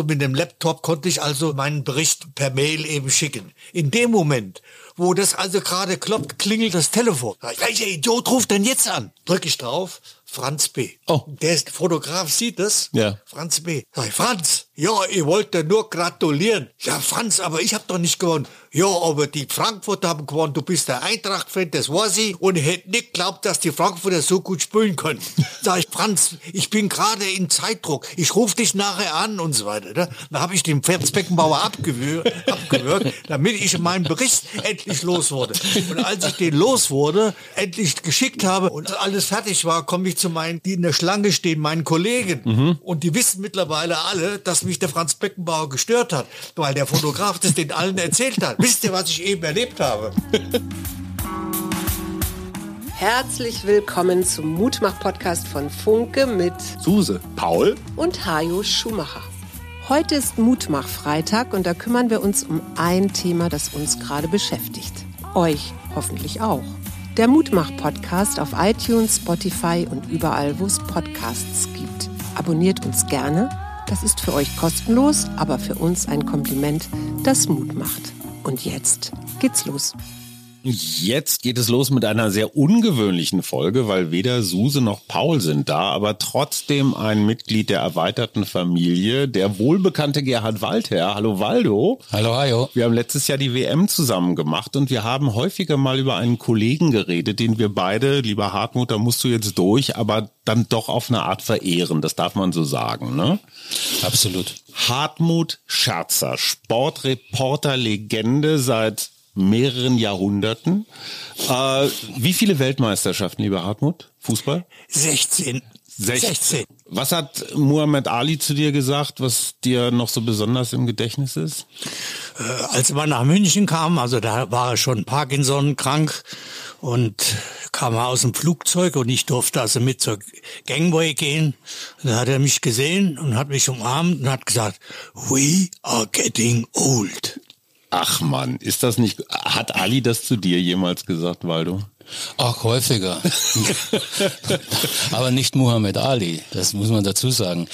und mit dem Laptop konnte ich also meinen Bericht per Mail eben schicken. In dem Moment, wo das also gerade klopft, klingelt das Telefon. Welcher Idiot ruft denn jetzt an? Drück ich drauf, Franz B. Oh. Der ist Fotograf, sieht das? Ja. Franz B. Sag ich, Franz, ja, ich wollte nur gratulieren. Ja, Franz, aber ich habe doch nicht gewonnen. Ja, aber die Frankfurter haben gewonnen. Du bist der Eintracht-Fan, das weiß ich. Und ich hätte nicht geglaubt, dass die Frankfurter so gut spielen können. Sag ich, Franz, ich bin gerade in Zeitdruck. Ich rufe dich nachher an und so weiter. Ne? Da habe ich den Franz Beckenbauer abgewürgt, abgewürgt, damit ich meinen Bericht endlich los wurde. Und als ich den los wurde, endlich geschickt habe und alles fertig war, komme ich zu meinen, die in der Schlange stehen, meinen Kollegen. Und die wissen mittlerweile alle, dass mich der Franz Beckenbauer gestört hat, weil der Fotograf das den allen erzählt hat. Wisst ihr, was ich eben erlebt habe? Herzlich willkommen zum Mutmach-Podcast von Funke mit Suse. Paul. und Hajo Schumacher. Heute ist Mutmach-Freitag und da kümmern wir uns um ein Thema, das uns gerade beschäftigt. Euch hoffentlich auch. Der Mutmach-Podcast auf iTunes, Spotify und überall, wo es Podcasts gibt. Abonniert uns gerne. Das ist für euch kostenlos, aber für uns ein Kompliment, das Mut macht. Und jetzt geht's los. Jetzt geht es los mit einer sehr ungewöhnlichen Folge, weil weder Suse noch Paul sind da, aber trotzdem ein Mitglied der erweiterten Familie, der wohlbekannte Gerhard Waldherr. Hallo Waldo. Hallo, Hajo. Wir haben letztes Jahr die WM zusammen gemacht und wir haben häufiger mal über einen Kollegen geredet, den wir beide, lieber Hartmut, da musst du jetzt durch, aber dann doch auf eine Art verehren. Das darf man so sagen, ne? Absolut. Hartmut Scherzer, Sportreporter-Legende seit mehreren Jahrhunderten. Äh, wie viele Weltmeisterschaften, lieber Hartmut? Fußball? 16. 16. Was hat Muhammad Ali zu dir gesagt, was dir noch so besonders im Gedächtnis ist? Äh, als wir nach München kamen, also da war er schon Parkinson krank und kam er aus dem Flugzeug und ich durfte also mit zur Gangway gehen. Da hat er mich gesehen und hat mich umarmt und hat gesagt, we are getting old. Ach man, ist das nicht, hat Ali das zu dir jemals gesagt, Waldo? Auch häufiger. aber nicht Muhammad Ali, das muss man dazu sagen.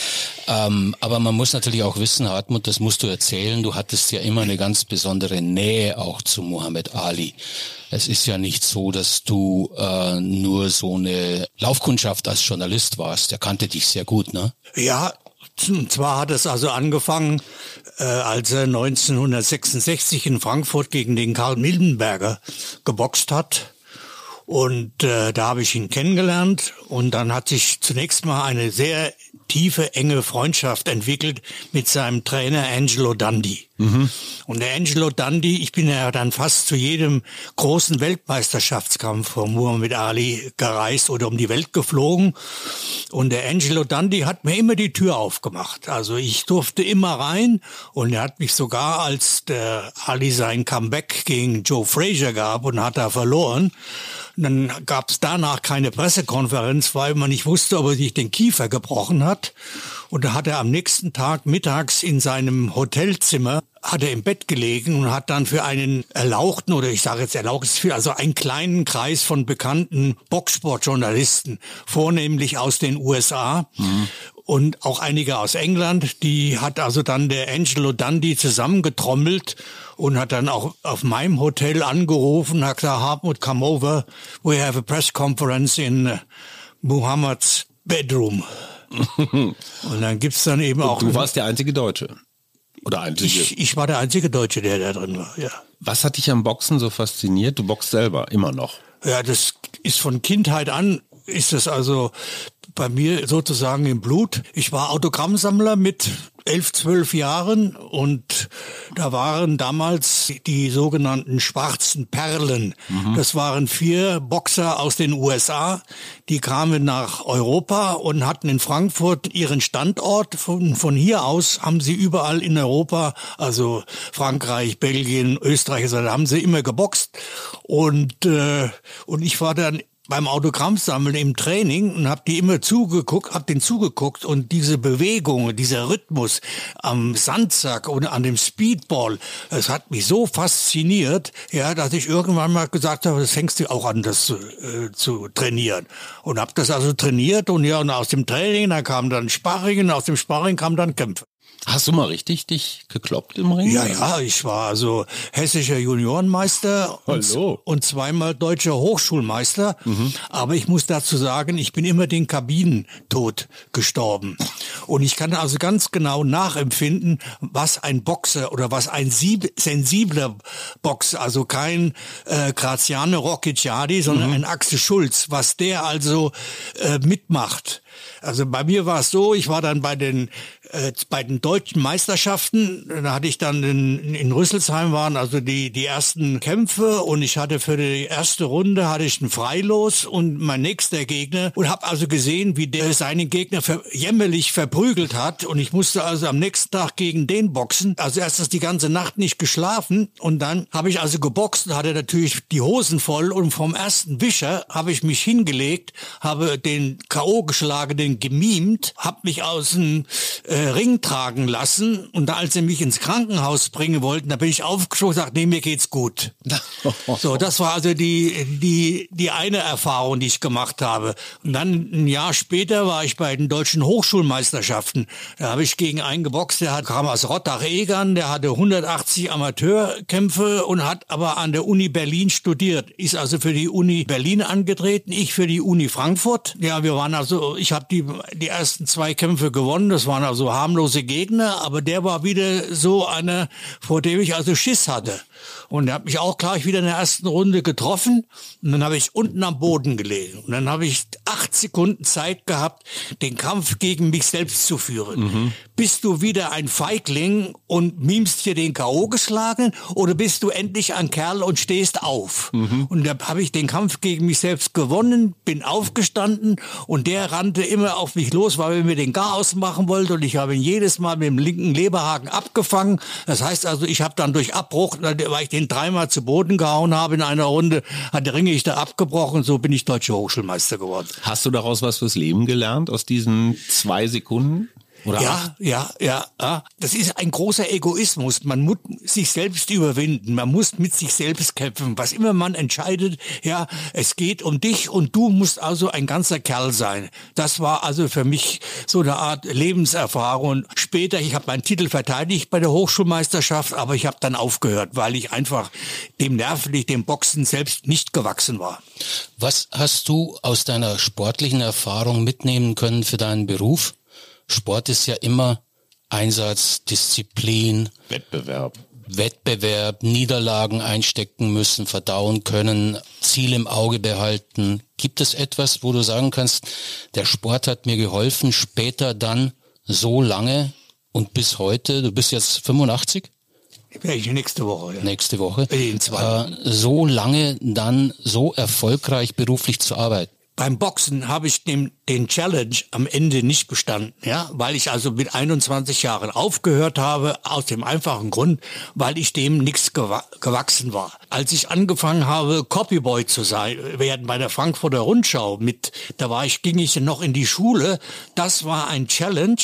Ähm, aber man muss natürlich auch wissen, Hartmut, das musst du erzählen, du hattest ja immer eine ganz besondere Nähe auch zu Muhammad Ali. Es ist ja nicht so, dass du äh, nur so eine Laufkundschaft als Journalist warst. Der kannte dich sehr gut, ne? Ja, und zwar hat es also angefangen, äh, als er 1966 in Frankfurt gegen den Karl Mildenberger geboxt hat. Und äh, da habe ich ihn kennengelernt und dann hat sich zunächst mal eine sehr tiefe, enge Freundschaft entwickelt mit seinem Trainer Angelo Dundee. Und der Angelo Dundee, ich bin ja dann fast zu jedem großen Weltmeisterschaftskampf von Muhammad Ali gereist oder um die Welt geflogen. Und der Angelo Dundee hat mir immer die Tür aufgemacht. Also ich durfte immer rein und er hat mich sogar, als der Ali sein Comeback gegen Joe Frazier gab und hat er verloren, dann gab es danach keine Pressekonferenz, weil man nicht wusste, ob er sich den Kiefer gebrochen hat. Und da hat er am nächsten Tag mittags in seinem Hotelzimmer hat er im Bett gelegen und hat dann für einen erlauchten oder ich sage jetzt erlauchtes für also einen kleinen Kreis von bekannten Boxsportjournalisten, vornehmlich aus den USA und auch einige aus England, die hat also dann der Angelo Dundee zusammengetrommelt und hat dann auch auf meinem Hotel angerufen, hat gesagt, Hartmut, come over, we have a press conference in uh, Muhammads bedroom. und dann gibt's dann eben auch... Du warst der einzige Deutsche. Oder einzige. ich, ich war der einzige Deutsche, der da drin war, ja. Was hat dich am Boxen so fasziniert? Du boxst selber, immer noch. Ja, das ist von Kindheit an, ist das also bei mir sozusagen im Blut. Ich war Autogrammsammler mit elf, zwölf Jahren und da waren damals die sogenannten schwarzen Perlen. Das waren vier Boxer aus den USA, die kamen nach Europa und hatten in Frankfurt ihren Standort. Von, von hier aus haben sie überall in Europa, also Frankreich, Belgien, Österreich, also da haben sie immer geboxt. Und, äh, und ich war dann beim Autogrammsammeln im Training und habe die immer zugeguckt, hab den zugeguckt und diese Bewegung, dieser Rhythmus am Sandsack und an dem Speedball, das hat mich so fasziniert, ja, dass ich irgendwann mal gesagt habe, das fängst du auch an, das äh, zu trainieren und habe das also trainiert und ja, und aus dem Training, da kam dann Sparring und aus dem Sparring kam dann Kämpfe. Hast du mal richtig dich gekloppt im Ring? Ja, ja, ich war also hessischer Juniorenmeister Hallo. Und, und zweimal deutscher Hochschulmeister. Mhm. Aber ich muss dazu sagen, ich bin immer den Kabinentod gestorben. Und ich kann also ganz genau nachempfinden, was ein Boxer oder was ein sensibler Boxer, also kein äh, Graziano Rocchiciadi, sondern mhm. ein Axel Schulz, was der also äh, mitmacht. Also bei mir war es so, ich war dann bei den äh, bei den deutschen Meisterschaften, da hatte ich dann in, in Rüsselsheim waren also die die ersten Kämpfe und ich hatte für die erste Runde hatte ich einen Freilos und mein nächster Gegner und habe also gesehen, wie der seinen Gegner ver jämmerlich verprügelt hat und ich musste also am nächsten Tag gegen den boxen. Also erstens die ganze Nacht nicht geschlafen und dann habe ich also geboxt und hatte natürlich die Hosen voll und vom ersten Wischer habe ich mich hingelegt, habe den KO geschlagen, den gemimt, habe mich aus dem äh, Ring tragen lassen und als sie mich ins Krankenhaus bringen wollten, da bin ich aufgeschaut und gesagt, nee, mir geht's gut. so, das war also die, die, die eine Erfahrung, die ich gemacht habe. Und dann ein Jahr später war ich bei den deutschen Hochschulmeisterschaften. Da habe ich gegen einen geboxt, der hat, kam aus Rottach-Egern, der hatte 180 Amateurkämpfe und hat aber an der Uni Berlin studiert. Ist also für die Uni Berlin angetreten, ich für die Uni Frankfurt. Ja, wir waren also, ich habe die, die ersten zwei Kämpfe gewonnen. Das waren also harmlose Gegner, aber der war wieder so einer, vor dem ich also Schiss hatte. Und er hat mich auch gleich wieder in der ersten Runde getroffen. Und dann habe ich unten am Boden gelegen. Und dann habe ich acht Sekunden Zeit gehabt, den Kampf gegen mich selbst zu führen. Mhm. Bist du wieder ein Feigling und mimst hier den K.O. geschlagen? Oder bist du endlich ein Kerl und stehst auf? Mhm. Und da habe ich den Kampf gegen mich selbst gewonnen, bin aufgestanden und der rannte immer auf mich los, weil er mir den Gar ausmachen wollte. Und ich habe ihn jedes Mal mit dem linken Leberhaken abgefangen. Das heißt also, ich habe dann durch Abbruch, weil ich den dreimal zu Boden gehauen habe in einer Runde, hat der Ringrichter abgebrochen. So bin ich deutscher Hochschulmeister geworden. Hast du daraus was fürs Leben gelernt, aus diesen zwei Sekunden? Oder ja, ja, ja, ja. Das ist ein großer Egoismus. Man muss sich selbst überwinden. Man muss mit sich selbst kämpfen. Was immer man entscheidet, ja, es geht um dich und du musst also ein ganzer Kerl sein. Das war also für mich so eine Art Lebenserfahrung. Später, ich habe meinen Titel verteidigt bei der Hochschulmeisterschaft, aber ich habe dann aufgehört, weil ich einfach dem nervlich, dem Boxen selbst nicht gewachsen war. Was hast du aus deiner sportlichen Erfahrung mitnehmen können für deinen Beruf? Sport ist ja immer Einsatz, Disziplin, Wettbewerb. Wettbewerb, Niederlagen einstecken müssen, verdauen können, Ziel im Auge behalten. Gibt es etwas, wo du sagen kannst, der Sport hat mir geholfen, später dann so lange und bis heute, du bist jetzt 85? Ja, nächste Woche. Ja. Nächste Woche. In zwei. Äh, so lange dann so erfolgreich beruflich zu arbeiten. Beim Boxen habe ich dem den Challenge am Ende nicht bestanden, ja, weil ich also mit 21 Jahren aufgehört habe, aus dem einfachen Grund, weil ich dem nichts gewa gewachsen war. Als ich angefangen habe, Copyboy zu sein, werden bei der Frankfurter Rundschau mit, da war ich, ging ich noch in die Schule, das war ein Challenge,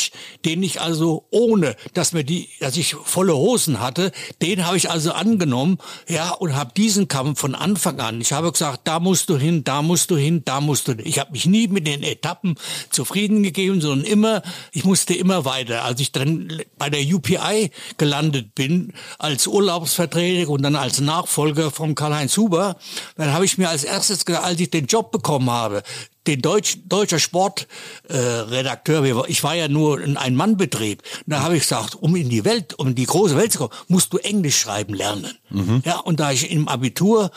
den ich also ohne, dass mir die, dass ich volle Hosen hatte, den habe ich also angenommen, ja, und habe diesen Kampf von Anfang an, ich habe gesagt, da musst du hin, da musst du hin, da musst du hin. Ich habe mich nie mit den Etappen Etappen zufrieden gegeben, sondern immer, ich musste immer weiter. Als ich dann bei der UPI gelandet bin, als Urlaubsvertreter und dann als Nachfolger von Karl-Heinz Huber, dann habe ich mir als erstes, als ich den Job bekommen habe, den Deutsch, deutscher Sportredakteur, äh, ich war ja nur ein Ein-Mann-Betrieb, da habe ich gesagt, um in die Welt, um in die große Welt zu kommen, musst du Englisch schreiben lernen. Mhm. Ja, und da ich im Abitur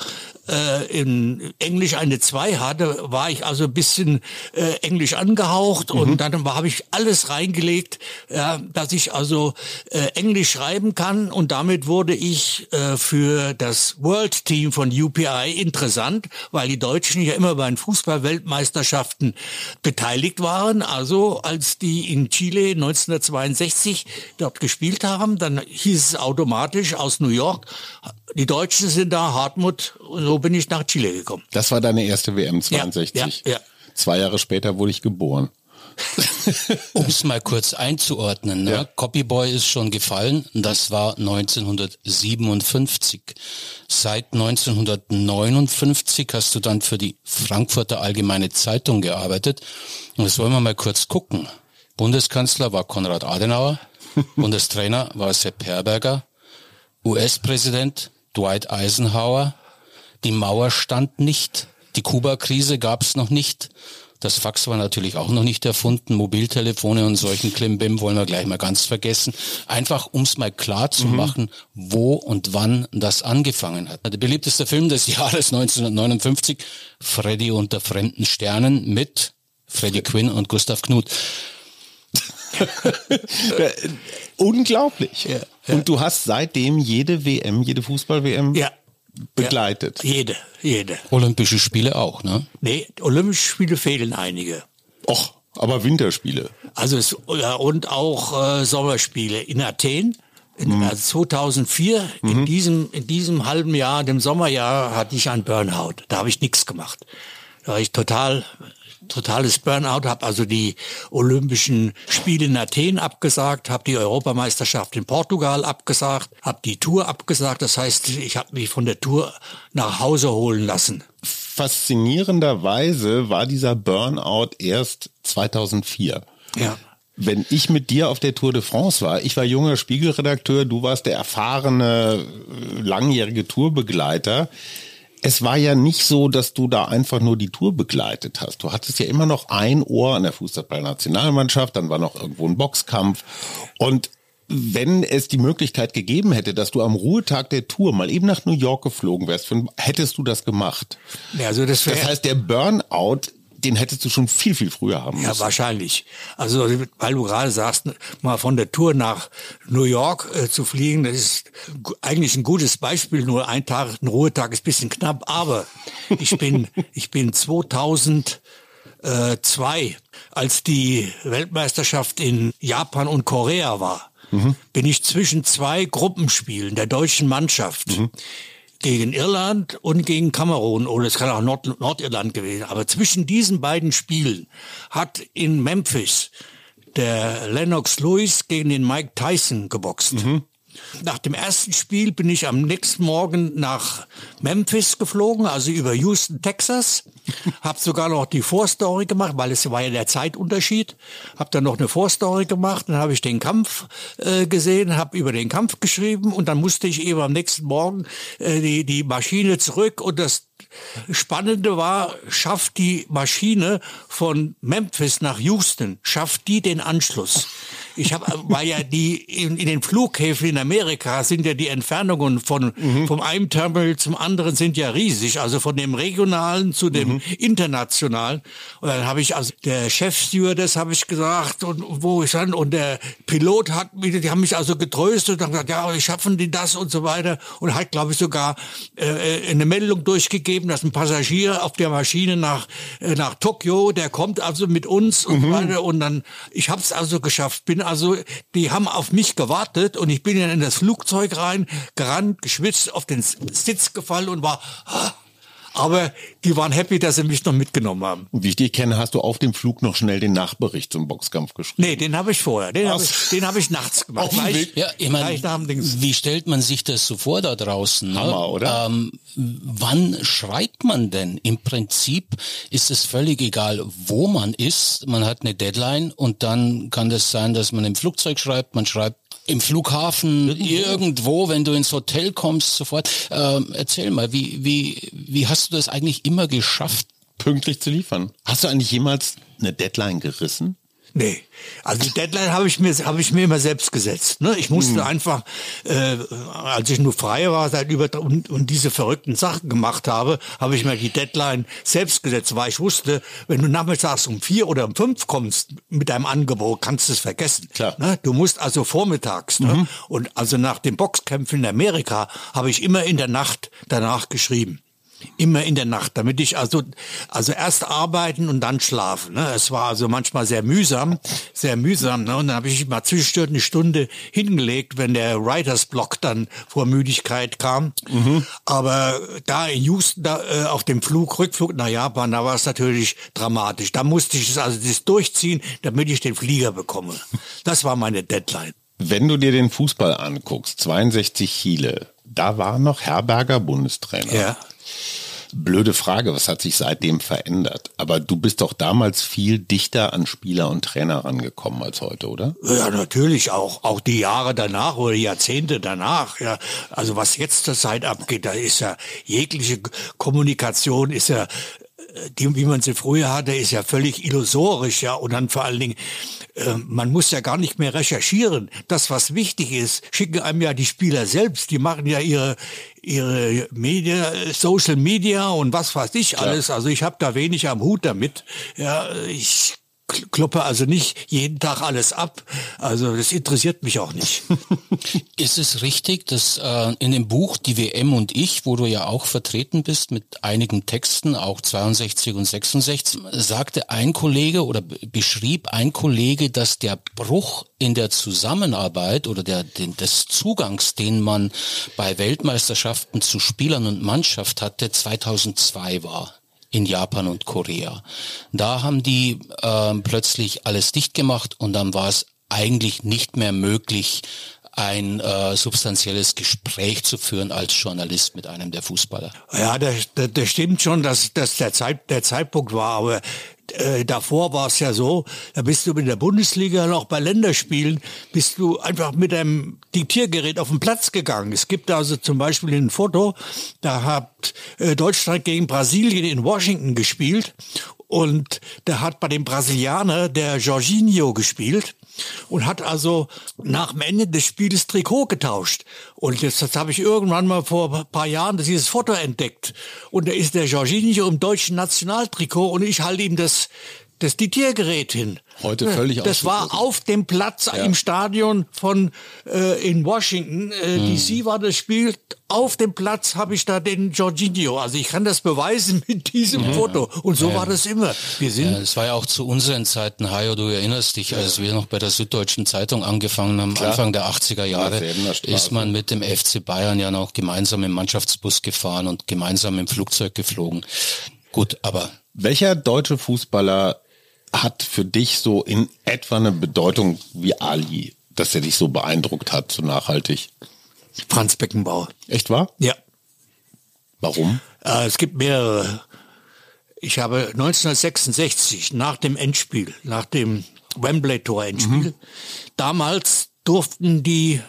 äh, in Englisch eine 2 hatte, war ich also ein bisschen äh, Englisch angehaucht mhm. und dann habe ich alles reingelegt, ja, dass ich also äh, Englisch schreiben kann und damit wurde ich äh, für das World Team von UPI interessant, weil die Deutschen ja immer bei den Fußball-Weltmeistern Weltmeisterschaften beteiligt waren. Also als die in Chile 1962 dort gespielt haben, dann hieß es automatisch aus New York, die Deutschen sind da, Hartmut, so bin ich nach Chile gekommen. Das war deine erste WM 62. Ja, ja, ja. Zwei Jahre später wurde ich geboren. um es mal kurz einzuordnen, ne? Ja. Copyboy ist schon gefallen, das war 1957. Seit 1959 hast du dann für die Frankfurter Allgemeine Zeitung gearbeitet. Und das wollen wir mal kurz gucken. Bundeskanzler war Konrad Adenauer. Und das Trainer war Sepp Herberger, US-Präsident Dwight Eisenhower. Die Mauer stand nicht, die Kuba-Krise gab es noch nicht. Das Fax war natürlich auch noch nicht erfunden. Mobiltelefone und solchen Klimbim wollen wir gleich mal ganz vergessen. Einfach, um es mal klar zu mhm. machen, wo und wann das angefangen hat. Der beliebteste Film des Jahres 1959, Freddy unter fremden Sternen mit Freddy Quinn und Gustav Knuth. Unglaublich. Ja, ja. Und du hast seitdem jede WM, jede Fußball-WM ja begleitet. Ja, jede, jede. Olympische Spiele auch, ne? Nee, Olympische Spiele fehlen einige. Och, aber Winterspiele. Also es, ja, und auch äh, Sommerspiele in Athen. In, mhm. also 2004, mhm. in, diesem, in diesem halben Jahr, dem Sommerjahr, hatte ich ein Burnout. Da habe ich nichts gemacht. Da war ich total totales Burnout, habe also die Olympischen Spiele in Athen abgesagt, habe die Europameisterschaft in Portugal abgesagt, habe die Tour abgesagt. Das heißt, ich habe mich von der Tour nach Hause holen lassen. Faszinierenderweise war dieser Burnout erst 2004. Ja wenn ich mit dir auf der Tour de France war, ich war junger Spiegelredakteur, du warst der erfahrene, langjährige Tourbegleiter es war ja nicht so, dass du da einfach nur die Tour begleitet hast. Du hattest ja immer noch ein Ohr an der Fußballnationalmannschaft, dann war noch irgendwo ein Boxkampf und wenn es die Möglichkeit gegeben hätte, dass du am Ruhetag der Tour mal eben nach New York geflogen wärst, hättest du das gemacht. Ja, also das, das heißt, der Burnout den hättest du schon viel, viel früher haben müssen. Ja, wahrscheinlich. Also, weil du gerade sagst, mal von der Tour nach New York äh, zu fliegen, das ist eigentlich ein gutes Beispiel. Nur ein Tag, ein Ruhetag ist bisschen knapp, aber ich bin, ich bin 2002, als die Weltmeisterschaft in Japan und Korea war, mhm. bin ich zwischen zwei Gruppenspielen der deutschen Mannschaft. Mhm gegen Irland und gegen Kamerun oder es kann auch Nord Nordirland gewesen. Aber zwischen diesen beiden Spielen hat in Memphis der Lennox Lewis gegen den Mike Tyson geboxt. Mhm. Nach dem ersten Spiel bin ich am nächsten Morgen nach Memphis geflogen, also über Houston, Texas. Hab sogar noch die Vorstory gemacht, weil es war ja der Zeitunterschied. Hab dann noch eine Vorstory gemacht, dann habe ich den Kampf äh, gesehen, habe über den Kampf geschrieben und dann musste ich eben am nächsten Morgen äh, die, die Maschine zurück und das Spannende war, schafft die Maschine von Memphis nach Houston, schafft die den Anschluss? Ich habe, weil ja die in, in, den Flughäfen in Amerika sind ja die Entfernungen von mhm. vom einen Terminal zum anderen sind ja riesig, also von dem regionalen zu dem mhm. internationalen. Und dann habe ich also der Chefstewardess habe ich gesagt und wo ich dann und der Pilot hat mich, die haben mich also getröstet und gesagt, ja, wir schaffen die das und so weiter und hat glaube ich sogar äh, äh, eine Meldung durchgegeben, dass ein Passagier auf der Maschine nach äh, nach Tokio, der kommt also mit uns und mhm. so weiter und dann ich habe es also geschafft, bin also, die haben auf mich gewartet und ich bin dann in das Flugzeug rein, gerannt, geschwitzt, auf den Sitz gefallen und war, aber die waren happy, dass sie mich noch mitgenommen haben. Wie ich dich kenne, hast du auf dem Flug noch schnell den Nachbericht zum Boxkampf geschrieben. Nee, den habe ich vorher. Den habe ich, hab ich nachts gemacht. Gleich, ja, ich mein, wie stellt man sich das so vor da draußen? Ne? Hammer, oder? Ähm, wann schreibt man denn? Im Prinzip ist es völlig egal, wo man ist. Man hat eine Deadline und dann kann das sein, dass man im Flugzeug schreibt, man schreibt im Flughafen, irgendwo, wenn du ins Hotel kommst, sofort. Ähm, erzähl mal, wie, wie, wie hast du das eigentlich immer geschafft? Pünktlich zu liefern. Hast du eigentlich jemals eine Deadline gerissen? Nee, also die Deadline habe ich mir habe ich mir immer selbst gesetzt. Ne? Ich musste mhm. einfach, äh, als ich nur frei war, seit über und, und diese verrückten Sachen gemacht habe, habe ich mir die Deadline selbst gesetzt, weil ich wusste, wenn du nachmittags um vier oder um fünf kommst mit deinem Angebot, kannst du es vergessen. Klar. Ne? Du musst also vormittags. Ne? Mhm. Und also nach den Boxkämpfen in Amerika habe ich immer in der Nacht danach geschrieben. Immer in der Nacht, damit ich also, also erst arbeiten und dann schlafen. Ne? Es war also manchmal sehr mühsam, sehr mühsam. Ne? Und dann habe ich mal zwischendurch eine Stunde hingelegt, wenn der Writers Block dann vor Müdigkeit kam. Mhm. Aber da in Houston, da, äh, auf dem Flug, Rückflug nach Japan, da war es natürlich dramatisch. Da musste ich es also das durchziehen, damit ich den Flieger bekomme. Das war meine Deadline. Wenn du dir den Fußball anguckst, 62 Chile, da war noch Herberger Bundestrainer. Ja. Blöde Frage, was hat sich seitdem verändert? Aber du bist doch damals viel dichter an Spieler und Trainer rangekommen als heute, oder? Ja, natürlich auch. Auch die Jahre danach oder Jahrzehnte danach. Ja, also was jetzt zur Zeit abgeht, da ist ja jegliche Kommunikation ist ja die, wie man sie früher hatte, ist ja völlig illusorisch, ja. Und dann vor allen Dingen, äh, man muss ja gar nicht mehr recherchieren. Das, was wichtig ist, schicken einem ja die Spieler selbst. Die machen ja ihre ihre Media, Social Media und was weiß ich alles. Also ich habe da wenig am Hut damit. Ja, ich kloppe also nicht jeden Tag alles ab. Also das interessiert mich auch nicht. Ist es richtig, dass äh, in dem Buch Die WM und ich, wo du ja auch vertreten bist mit einigen Texten, auch 62 und 66, sagte ein Kollege oder beschrieb ein Kollege, dass der Bruch in der Zusammenarbeit oder der den, des Zugangs, den man bei Weltmeisterschaften zu Spielern und Mannschaft hatte, 2002 war in Japan und Korea. Da haben die äh, plötzlich alles dicht gemacht und dann war es eigentlich nicht mehr möglich, ein äh, substanzielles Gespräch zu führen als Journalist mit einem der Fußballer. Ja, das, das, das stimmt schon, dass, dass der, Zeit, der Zeitpunkt war, aber äh, davor war es ja so, da bist du mit der Bundesliga noch bei Länderspielen, bist du einfach mit einem Diktiergerät auf den Platz gegangen. Es gibt also zum Beispiel ein Foto, da hat äh, Deutschland gegen Brasilien in Washington gespielt und da hat bei dem Brasilianer der Jorginho gespielt und hat also nach dem Ende des Spiels Trikot getauscht. Und jetzt, habe ich irgendwann mal vor ein paar Jahren dieses Foto entdeckt. Und da ist der Jorginho im deutschen Nationaltrikot und ich halte ihm das das Diktiergerät hin. Heute völlig Das war auf dem Platz ja. im Stadion von äh, in Washington äh, hm. DC war das Spiel. Auf dem Platz habe ich da den Jorginho. Also ich kann das beweisen mit diesem mhm. Foto. Und so ja. war das immer. Wir sind. Ja, es war ja auch zu unseren Zeiten, Hajo, du erinnerst dich, als wir noch bei der Süddeutschen Zeitung angefangen haben, Klar. Anfang der 80er Jahre, ist man mit dem FC Bayern ja noch gemeinsam im Mannschaftsbus gefahren und gemeinsam im Flugzeug geflogen. Gut, aber welcher deutsche Fußballer hat für dich so in etwa eine Bedeutung wie Ali, dass er dich so beeindruckt hat, so nachhaltig? Franz Beckenbauer. Echt wahr? Ja. Warum? Äh, es gibt mehrere. Ich habe 1966 nach dem Endspiel, nach dem Wembley-Tor-Endspiel, mhm. damals durften die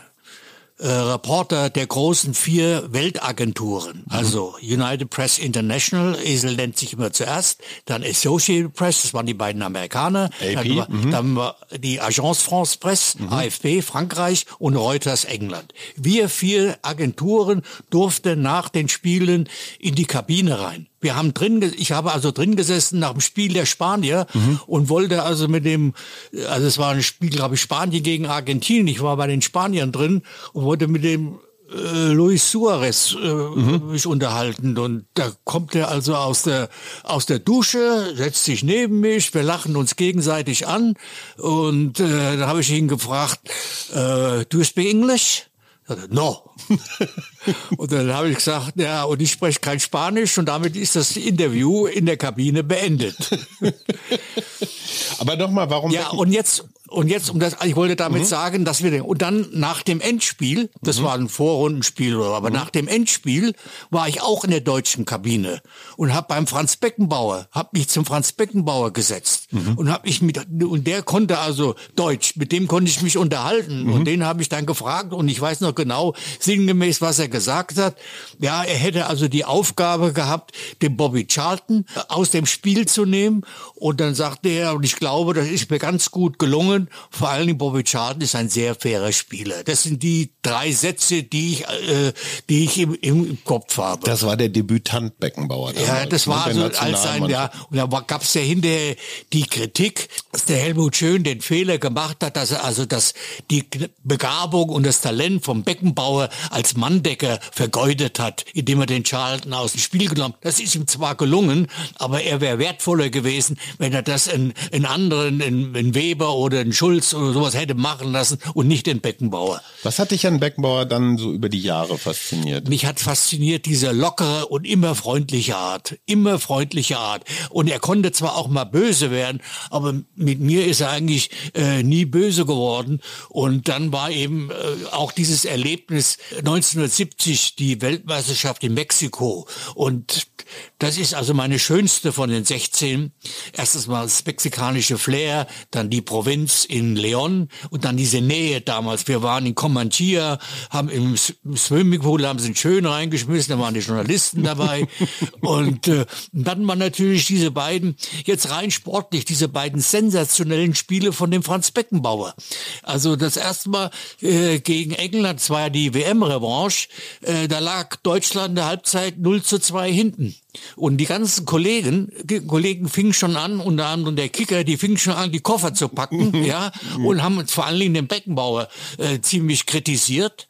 äh, Reporter der großen vier Weltagenturen, mhm. also United Press International, Esel nennt sich immer zuerst, dann Associated Press, das waren die beiden Amerikaner, AP, dann, mhm. dann war die Agence France Presse, mhm. AFP Frankreich und Reuters England. Wir vier Agenturen durften nach den Spielen in die Kabine rein. Wir haben drin, ich habe also drin gesessen nach dem Spiel der Spanier mhm. und wollte also mit dem, also es war ein Spiel, glaube ich, Spanien gegen Argentinien. Ich war bei den Spaniern drin und wollte mit dem äh, Luis Suarez äh, mhm. mich unterhalten und da kommt er also aus der aus der Dusche, setzt sich neben mich, wir lachen uns gegenseitig an und äh, da habe ich ihn gefragt, äh, do you speak English? No. und dann habe ich gesagt, ja, und ich spreche kein Spanisch und damit ist das Interview in der Kabine beendet. Aber nochmal, warum? Ja, und jetzt, und jetzt, um das, ich wollte damit mhm. sagen, dass wir, und dann nach dem Endspiel, das mhm. war ein Vorrundenspiel, aber mhm. nach dem Endspiel war ich auch in der deutschen Kabine und habe beim Franz Beckenbauer, habe mich zum Franz Beckenbauer gesetzt mhm. und habe ich mit, und der konnte also Deutsch, mit dem konnte ich mich unterhalten und mhm. den habe ich dann gefragt und ich weiß noch genau sinngemäß, was er gesagt hat. Ja, er hätte also die Aufgabe gehabt, den Bobby Charlton aus dem Spiel zu nehmen und dann sagte er, und ich glaube, das ist mir ganz gut gelungen, vor allen Dingen Bobby Charlton ist ein sehr fairer Spieler. Das sind die drei Sätze, die ich, äh, die ich im, im Kopf habe. Das war der Debütant Beckenbauer. Damals, ja, das war ne? so als ein, ja, und da gab es ja hinterher die Kritik, dass der Helmut Schön den Fehler gemacht hat, dass er also das, die Begabung und das Talent vom Beckenbauer als Manndecker vergeudet hat, indem er den Charlton aus dem Spiel genommen hat. Das ist ihm zwar gelungen, aber er wäre wertvoller gewesen, wenn er das in, in anderen, in, in Weber oder den Schulz oder sowas hätte machen lassen und nicht den Beckenbauer. Was hat dich an Beckenbauer dann so über die Jahre fasziniert? Mich hat fasziniert diese lockere und immer freundliche Art. Immer freundliche Art. Und er konnte zwar auch mal böse werden, aber mit mir ist er eigentlich äh, nie böse geworden. Und dann war eben äh, auch dieses Erlebnis 1970 die Weltmeisterschaft in Mexiko und das ist also meine schönste von den 16. Erstens mal das mexikanische Flair, dann die Provinz in Leon und dann diese Nähe damals. Wir waren in Comanchia, haben im Swimmingpool, haben sie schön reingeschmissen, da waren die Journalisten dabei. und äh, dann waren natürlich diese beiden, jetzt rein sportlich, diese beiden sensationellen Spiele von dem Franz Beckenbauer. Also das erste Mal äh, gegen England, das war ja die WM-Revanche, äh, da lag Deutschland in der Halbzeit 0 zu 2 hinten. Und die ganzen Kollegen, Kollegen fingen schon an, unter anderem der Kicker, die fingen schon an, die Koffer zu packen, ja, und haben vor allen Dingen den Beckenbauer äh, ziemlich kritisiert.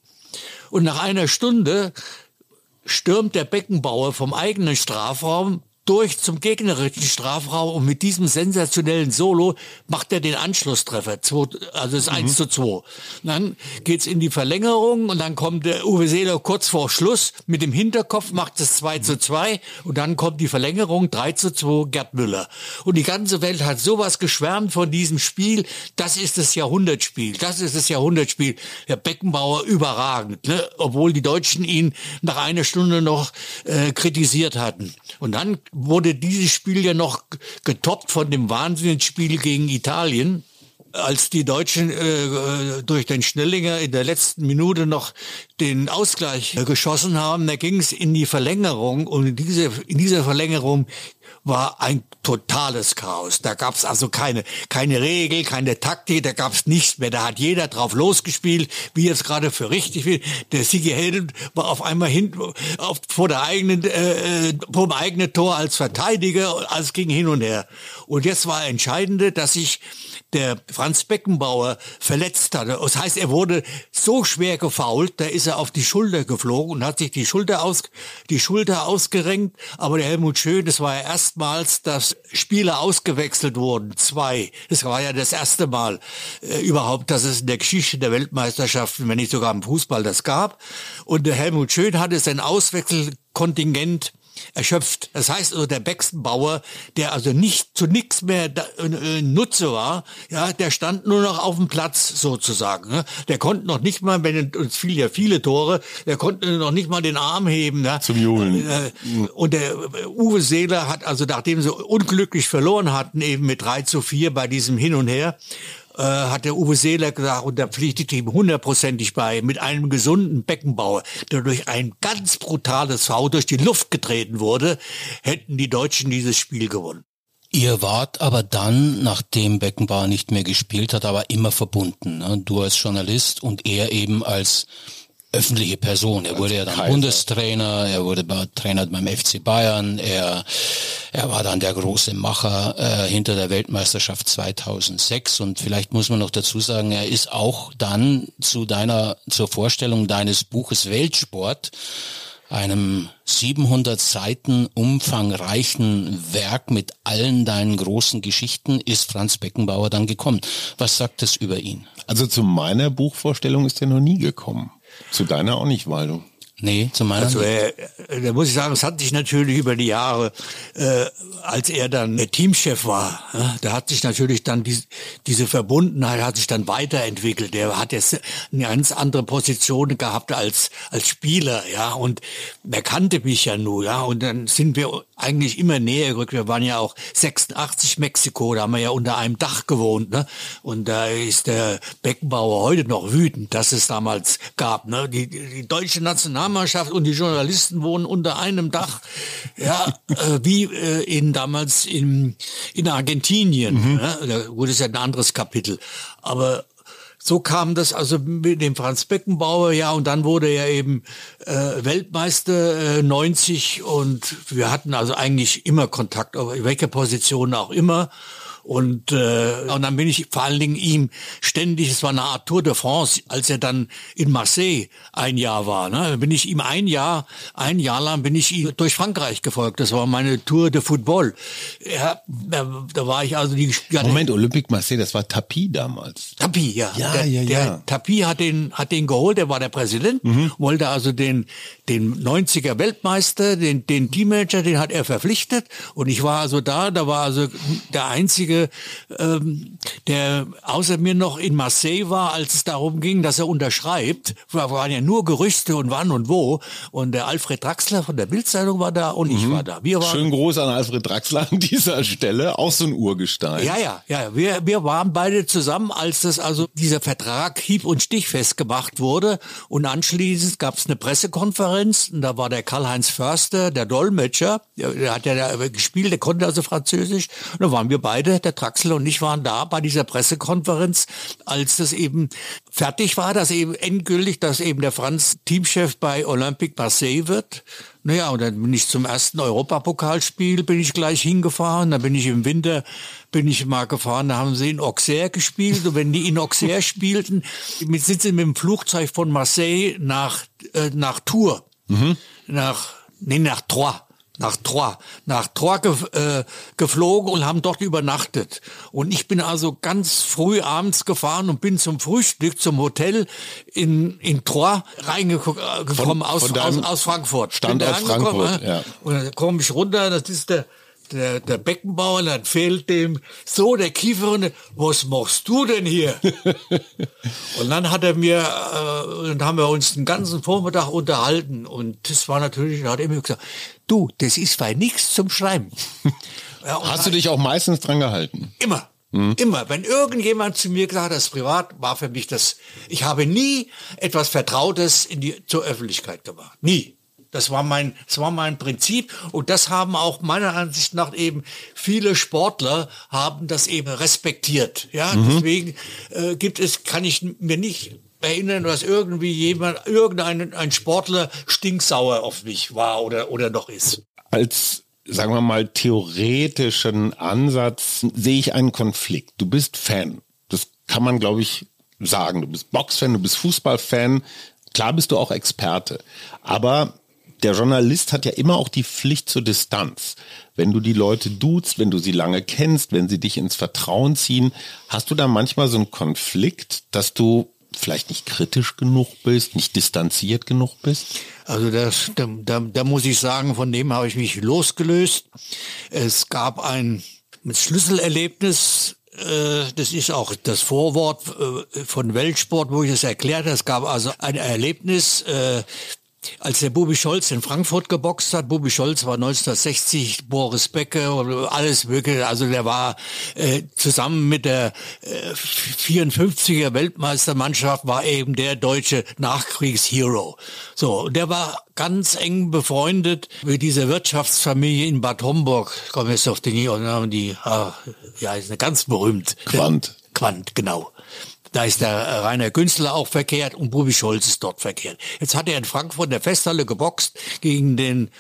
Und nach einer Stunde stürmt der Beckenbauer vom eigenen Strafraum durch zum gegnerischen Strafraum und mit diesem sensationellen Solo macht er den Anschlusstreffer, also 1 mhm. zu 2. Dann geht's in die Verlängerung und dann kommt der Uwe Seeler kurz vor Schluss mit dem Hinterkopf, macht es 2 zu 2 und dann kommt die Verlängerung 3 zu 2 Gerd Müller. Und die ganze Welt hat sowas geschwärmt von diesem Spiel, das ist das Jahrhundertspiel, das ist das Jahrhundertspiel. Der Beckenbauer überragend, ne? obwohl die Deutschen ihn nach einer Stunde noch äh, kritisiert hatten. Und dann wurde dieses Spiel ja noch getoppt von dem Wahnsinnsspiel gegen Italien als die Deutschen äh, durch den Schnellinger in der letzten Minute noch den Ausgleich äh, geschossen haben, da ging es in die Verlängerung und in, diese, in dieser Verlängerung war ein totales Chaos. Da gab es also keine, keine Regel, keine Taktik, da gab es nichts mehr. Da hat jeder drauf losgespielt, wie es gerade für richtig will. Der Sigi Helden war auf einmal hinten auf, vor der eigenen, äh, äh vor dem eigenen Tor als Verteidiger, alles ging hin und her. Und jetzt war entscheidende, dass sich der Franz Beckenbauer verletzt hatte. Das heißt, er wurde so schwer gefault, da ist er auf die Schulter geflogen und hat sich die Schulter aus, die Schulter ausgerenkt. Aber der Helmut Schön, das war ja erstmals, dass Spieler ausgewechselt wurden. Zwei. Das war ja das erste Mal äh, überhaupt, dass es in der Geschichte der Weltmeisterschaften, wenn nicht sogar im Fußball, das gab. Und der Helmut Schön hatte sein Auswechselkontingent erschöpft. Das heißt also, der Beckenbauer, der also nicht zu nichts mehr da, äh, Nutze war, ja, der stand nur noch auf dem Platz sozusagen. Ne? Der konnte noch nicht mal, wenn uns fiel ja viele Tore, der konnte noch nicht mal den Arm heben. Ne? Zum Julen. Äh, und der äh, Uwe Seeler hat also, nachdem sie unglücklich verloren hatten, eben mit 3 zu 4 bei diesem Hin und Her, äh, hat der Uwe Seeler gesagt, und da pflichtet ihm hundertprozentig bei, mit einem gesunden Beckenbauer, der durch ein ganz brutales V durch die Luft getreten wurde, hätten die Deutschen dieses Spiel gewonnen. Ihr wart aber dann, nachdem Beckenbauer nicht mehr gespielt hat, aber immer verbunden. Ne? Du als Journalist und er eben als öffentliche Person. Er wurde ja dann Kaiser. Bundestrainer, er wurde Trainer beim FC Bayern, er, er war dann der große Macher äh, hinter der Weltmeisterschaft 2006 und vielleicht muss man noch dazu sagen, er ist auch dann zu deiner, zur Vorstellung deines Buches Weltsport einem 700 Seiten umfangreichen Werk mit allen deinen großen Geschichten ist Franz Beckenbauer dann gekommen. Was sagt es über ihn? Also zu meiner Buchvorstellung ist er noch nie gekommen. Zu deiner auch nicht, Waldo. Nee, zu meiner also, äh, da muss ich sagen, es hat sich natürlich über die Jahre, äh, als er dann Teamchef war, äh, da hat sich natürlich dann die, diese Verbundenheit hat sich dann weiterentwickelt. Er hat jetzt eine ganz andere Position gehabt als als Spieler, ja, und er kannte mich ja nur, ja, und dann sind wir eigentlich immer näher gerückt. Wir waren ja auch 86 Mexiko, da haben wir ja unter einem Dach gewohnt, ne? Und da ist der Beckenbauer heute noch wütend, dass es damals gab, ne? Die, die deutsche Nationalmannschaft und die Journalisten wohnen unter einem Dach, ja, äh, wie äh, in damals in in Argentinien. Mhm. Ne? Da wurde es ja ein anderes Kapitel, aber so kam das also mit dem Franz Beckenbauer, ja, und dann wurde er eben äh, Weltmeister äh, 90 und wir hatten also eigentlich immer Kontakt, auf welcher Position auch immer. Und, äh, und dann bin ich vor allen Dingen ihm ständig, es war eine Art Tour de France, als er dann in Marseille ein Jahr war. Ne? bin ich ihm ein Jahr, ein Jahr lang bin ich ihm durch Frankreich gefolgt. Das war meine Tour de Football. Ja, da, da war ich also die. Moment, Olympique Marseille, das war Tapi damals. Tapi, ja. Ja, der, ja, ja. Der Tapi hat den, hat den geholt, der war der Präsident, mhm. wollte also den, den 90er Weltmeister, den, den Teammanager, den hat er verpflichtet. Und ich war also da, da war also der einzige Einzige, ähm, der außer mir noch in Marseille war, als es darum ging, dass er unterschreibt. Da waren ja nur Gerüchte und wann und wo. Und der Alfred Draxler von der Bildzeitung war da und ich war da. Wir waren, Schönen Gruß an Alfred Draxler an dieser Stelle, auch so ein Urgestein. ja, ja, ja. Wir, wir waren beide zusammen, als das also dieser Vertrag hieb- und stichfest gemacht wurde. Und anschließend gab es eine Pressekonferenz und da war der Karl-Heinz Förster, der Dolmetscher, der, der hat ja da gespielt, der konnte also Französisch. Und da waren wir beide, der Draxler und ich waren da bei dieser Pressekonferenz, als das eben fertig war, dass eben endgültig, dass eben der Franz Teamchef bei Olympique Marseille wird. Naja, und dann bin ich zum ersten Europapokalspiel, bin ich gleich hingefahren. Dann bin ich im Winter, bin ich mal gefahren, da haben sie in Auxerre gespielt. Und wenn die in Auxerre spielten, sind sie mit dem Flugzeug von Marseille nach, äh, nach Tours, nach, nee, nach Troyes nach Troyes, nach Troyes ge äh, geflogen und haben dort übernachtet. Und ich bin also ganz früh abends gefahren und bin zum Frühstück zum Hotel in, in Troyes reingekommen Von- aus, aus, aus Frankfurt. Standort Frankfurt, ja. Und dann komme ich runter, das ist der, der, der Beckenbauer, dann fehlt dem so der Kiefer und was machst du denn hier? und dann hat er mir, äh, dann haben wir uns den ganzen Vormittag unterhalten und das war natürlich, da hat er mir gesagt, du, das ist bei nichts zum Schreiben. Ja, und Hast du dich auch meistens dran gehalten? Immer. Immer. Wenn irgendjemand zu mir gesagt hat, das privat war für mich das, ich habe nie etwas Vertrautes in die, zur Öffentlichkeit gemacht. Nie. Das war mein, das war mein Prinzip und das haben auch meiner Ansicht nach eben viele Sportler haben das eben respektiert. Ja, deswegen äh, gibt es, kann ich mir nicht erinnern, dass irgendwie jemand, irgendein ein Sportler stinksauer auf mich war oder, oder noch ist. Als, sagen wir mal, theoretischen Ansatz sehe ich einen Konflikt. Du bist Fan. Das kann man, glaube ich, sagen. Du bist Boxfan, du bist Fußballfan. Klar bist du auch Experte. Aber der Journalist hat ja immer auch die Pflicht zur Distanz. Wenn du die Leute duzt, wenn du sie lange kennst, wenn sie dich ins Vertrauen ziehen, hast du da manchmal so einen Konflikt, dass du vielleicht nicht kritisch genug bist, nicht distanziert genug bist? Also das, da, da, da muss ich sagen, von dem habe ich mich losgelöst. Es gab ein Schlüsselerlebnis, äh, das ist auch das Vorwort äh, von Weltsport, wo ich es erklärt habe. Es gab also ein Erlebnis, äh, als der Bubi Scholz in Frankfurt geboxt hat, Bubi Scholz war 1960 Boris Becker und alles mögliche, also der war äh, zusammen mit der äh, 54er Weltmeistermannschaft war eben der deutsche Nachkriegshero. So, der war ganz eng befreundet mit dieser Wirtschaftsfamilie in Bad Homburg. Ich komme jetzt auf den Namen, die, ah, ja, ist eine ganz berühmt. Quandt. Quandt, genau. Da ist der Rainer Günzler auch verkehrt und Bubi Scholz ist dort verkehrt. Jetzt hat er in Frankfurt in der Festhalle geboxt gegen den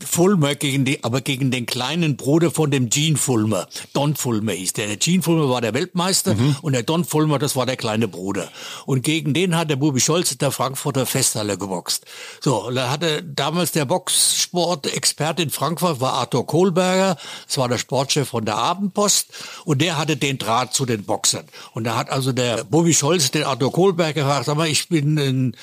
Fulmer, gegen die, aber gegen den kleinen Bruder von dem Gene Fulmer. Don Fulmer hieß der. Der Gene Fulmer war der Weltmeister und der Don Fulmer, das war der kleine Bruder. Und gegen den hat der Bubi Scholz in der Frankfurter Festhalle geboxt. So, da hatte damals der Boxsport-Experte in Frankfurt war Arthur Kohlberger. Das war der Sportchef von der Abendpost. Und der hatte den Draht zu den Boxern. Und da hat also der Bubi Scholz den Arthur Kohlberger gefragt, sag mal, ich bin ein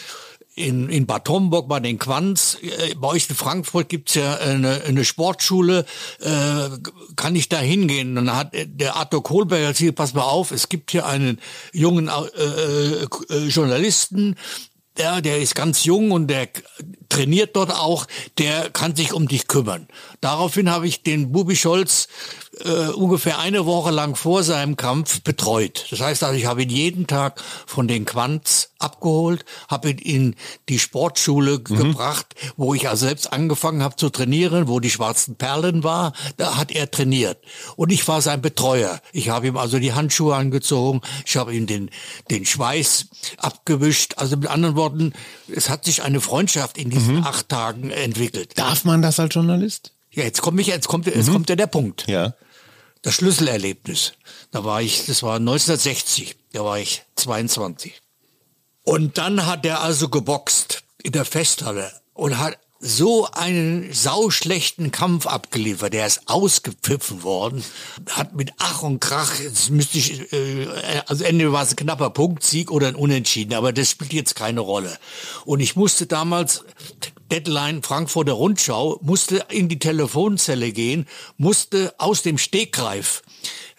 in, in Bad Homburg bei den Quants. Äh, Bei euch in Frankfurt gibt's ja eine, eine Sportschule. Äh, kann ich da hingehen? Dann hat der Arthur Kohlberger gesagt, pass mal auf, es gibt hier einen jungen äh, äh, Journalisten, der, der ist ganz jung und der trainiert dort auch, der kann sich um dich kümmern. Daraufhin habe ich den Bubi Scholz äh, ungefähr eine Woche lang vor seinem Kampf betreut. Das heißt also, ich habe ihn jeden Tag von den Quants abgeholt, habe ihn in die Sportschule gebracht, wo ich also selbst angefangen habe zu trainieren, wo die schwarzen Perlen war, da hat er trainiert. Und ich war sein Betreuer. Ich habe ihm also die Handschuhe angezogen, ich habe ihm den, den Schweiß abgewischt. Also mit anderen Worten, es hat sich eine Freundschaft in diesen acht Tagen entwickelt. Darf man das als Journalist? Ja, jetzt kommt mich, jetzt kommt, jetzt kommt ja der Punkt. Ja. Das Schlüsselerlebnis. Da war ich, das war 1960, da war ich 22. Und dann hat er also geboxt in der Festhalle und hat so einen sauschlechten Kampf abgeliefert. Der ist ausgepfiffen worden, hat mit Ach und Krach, jetzt müsste ich, äh, also Ende war es ein knapper Punktsieg oder ein Unentschieden, aber das spielt jetzt keine Rolle. Und ich musste damals, Deadline Frankfurter Rundschau, musste in die Telefonzelle gehen, musste aus dem Stegreif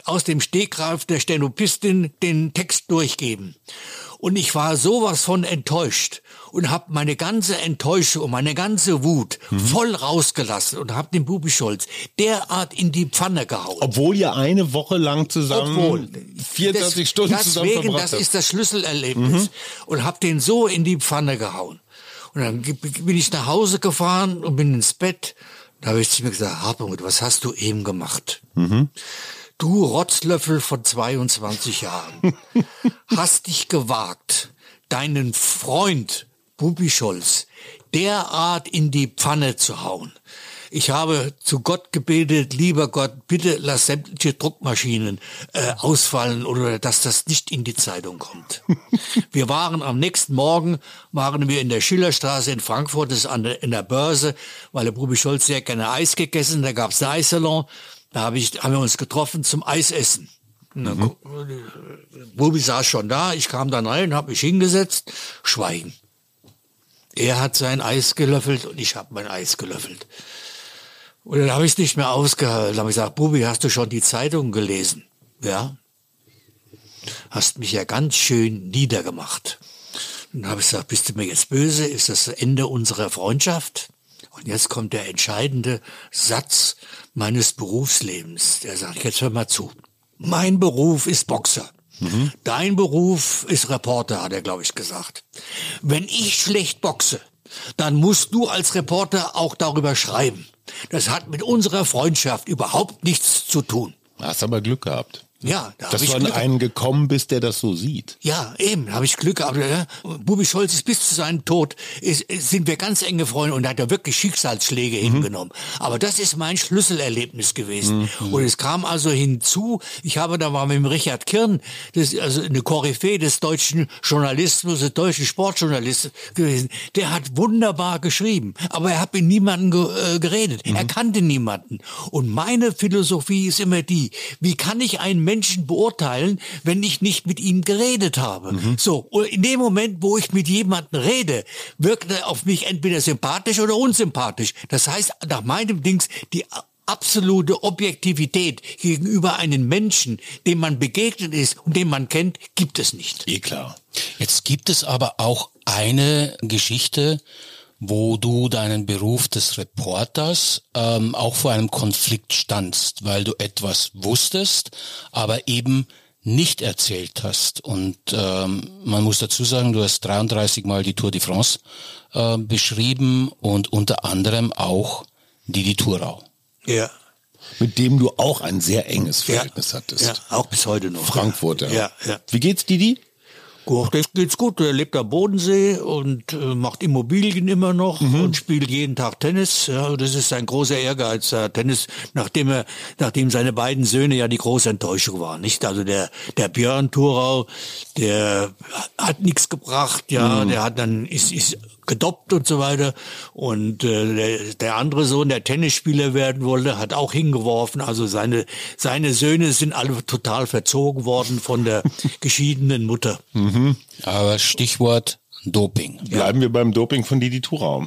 aus dem Stegreif der Stenopistin den Text durchgeben. Und ich war sowas von enttäuscht und habe meine ganze Enttäuschung und meine ganze Wut mhm. voll rausgelassen und habe den Bubi Scholz derart in die Pfanne gehauen. Obwohl ihr eine Woche lang zusammen Obwohl, 24 das, Stunden deswegen, zusammen verbracht das habt. ist das Schlüsselerlebnis. Mhm. Und habe den so in die Pfanne gehauen. Und dann bin ich nach Hause gefahren und bin ins Bett. Da habe ich zu mir gesagt, Hartmut, was hast du eben gemacht? Mhm. Du Rotzlöffel von 22 Jahren hast dich gewagt, deinen Freund Bubi Scholz derart in die Pfanne zu hauen. Ich habe zu Gott gebetet, lieber Gott, bitte lass sämtliche Druckmaschinen äh, ausfallen oder dass das nicht in die Zeitung kommt. wir waren am nächsten Morgen, waren wir in der Schillerstraße in Frankfurt, das ist an der, in der Börse, weil der Bubi Scholz sehr gerne Eis gegessen, da gab es einen Eissalon. Da hab ich, haben wir uns getroffen zum Eisessen. Mhm. Bubi saß schon da, ich kam dann rein, habe mich hingesetzt, schweigen. Er hat sein Eis gelöffelt und ich habe mein Eis gelöffelt. Und dann habe ich es nicht mehr ausgehalten. Dann habe ich gesagt, Bubi, hast du schon die Zeitung gelesen? Ja. Hast mich ja ganz schön niedergemacht. Dann habe ich gesagt, bist du mir jetzt böse? Ist das Ende unserer Freundschaft? Und jetzt kommt der entscheidende Satz meines Berufslebens. Der sagt, jetzt hör mal zu. Mein Beruf ist Boxer. Mhm. Dein Beruf ist Reporter, hat er, glaube ich, gesagt. Wenn ich schlecht boxe, dann musst du als Reporter auch darüber schreiben. Das hat mit unserer Freundschaft überhaupt nichts zu tun. Hast aber Glück gehabt. Ja, da Dass du an Glück einen gekommen bist, der das so sieht. Ja, eben, habe ich Glück gehabt. Ja. Bubi Scholz ist bis zu seinem Tod, ist, sind wir ganz enge Freunde und hat er wirklich Schicksalsschläge mhm. hingenommen. Aber das ist mein Schlüsselerlebnis gewesen. Mhm. Und es kam also hinzu, ich habe da mal mit dem Richard Kirn, das ist also eine Koryphäe des deutschen Journalismus, des deutschen Sportjournalismus gewesen. Der hat wunderbar geschrieben, aber er hat mit niemandem ge äh, geredet. Mhm. Er kannte niemanden. Und meine Philosophie ist immer die, wie kann ich einen Menschen beurteilen, wenn ich nicht mit ihm geredet habe. Mhm. So, und in dem Moment, wo ich mit jemandem rede, wirkt er auf mich entweder sympathisch oder unsympathisch. Das heißt, nach meinem Dings, die absolute Objektivität gegenüber einem Menschen, dem man begegnet ist und den man kennt, gibt es nicht. Eh klar. Jetzt gibt es aber auch eine Geschichte, wo du deinen Beruf des Reporters ähm, auch vor einem Konflikt standst, weil du etwas wusstest, aber eben nicht erzählt hast. Und ähm, man muss dazu sagen, du hast 33 Mal die Tour de France äh, beschrieben und unter anderem auch die die Thurau. Ja. Mit dem du auch ein sehr enges Verhältnis ja. hattest. Ja, auch bis heute noch. Frankfurter. Ja, ja. Wie geht's Didi? Gut, das geht's gut. Er lebt am Bodensee und äh, macht Immobilien immer noch mhm. und spielt jeden Tag Tennis. Ja, das ist sein großer Ehrgeiz. Äh, Tennis, nachdem er, nachdem seine beiden Söhne ja die große Enttäuschung waren, nicht? Also der der Björn Thurau, der hat nichts gebracht. Ja, mhm. der hat dann ist ist gedoppt und so weiter. Und äh, der, der andere Sohn, der Tennisspieler werden wollte, hat auch hingeworfen. Also seine, seine Söhne sind alle total verzogen worden von der geschiedenen Mutter. Mhm. Aber Stichwort Doping. Bleiben wir beim Doping von Didi Thurau.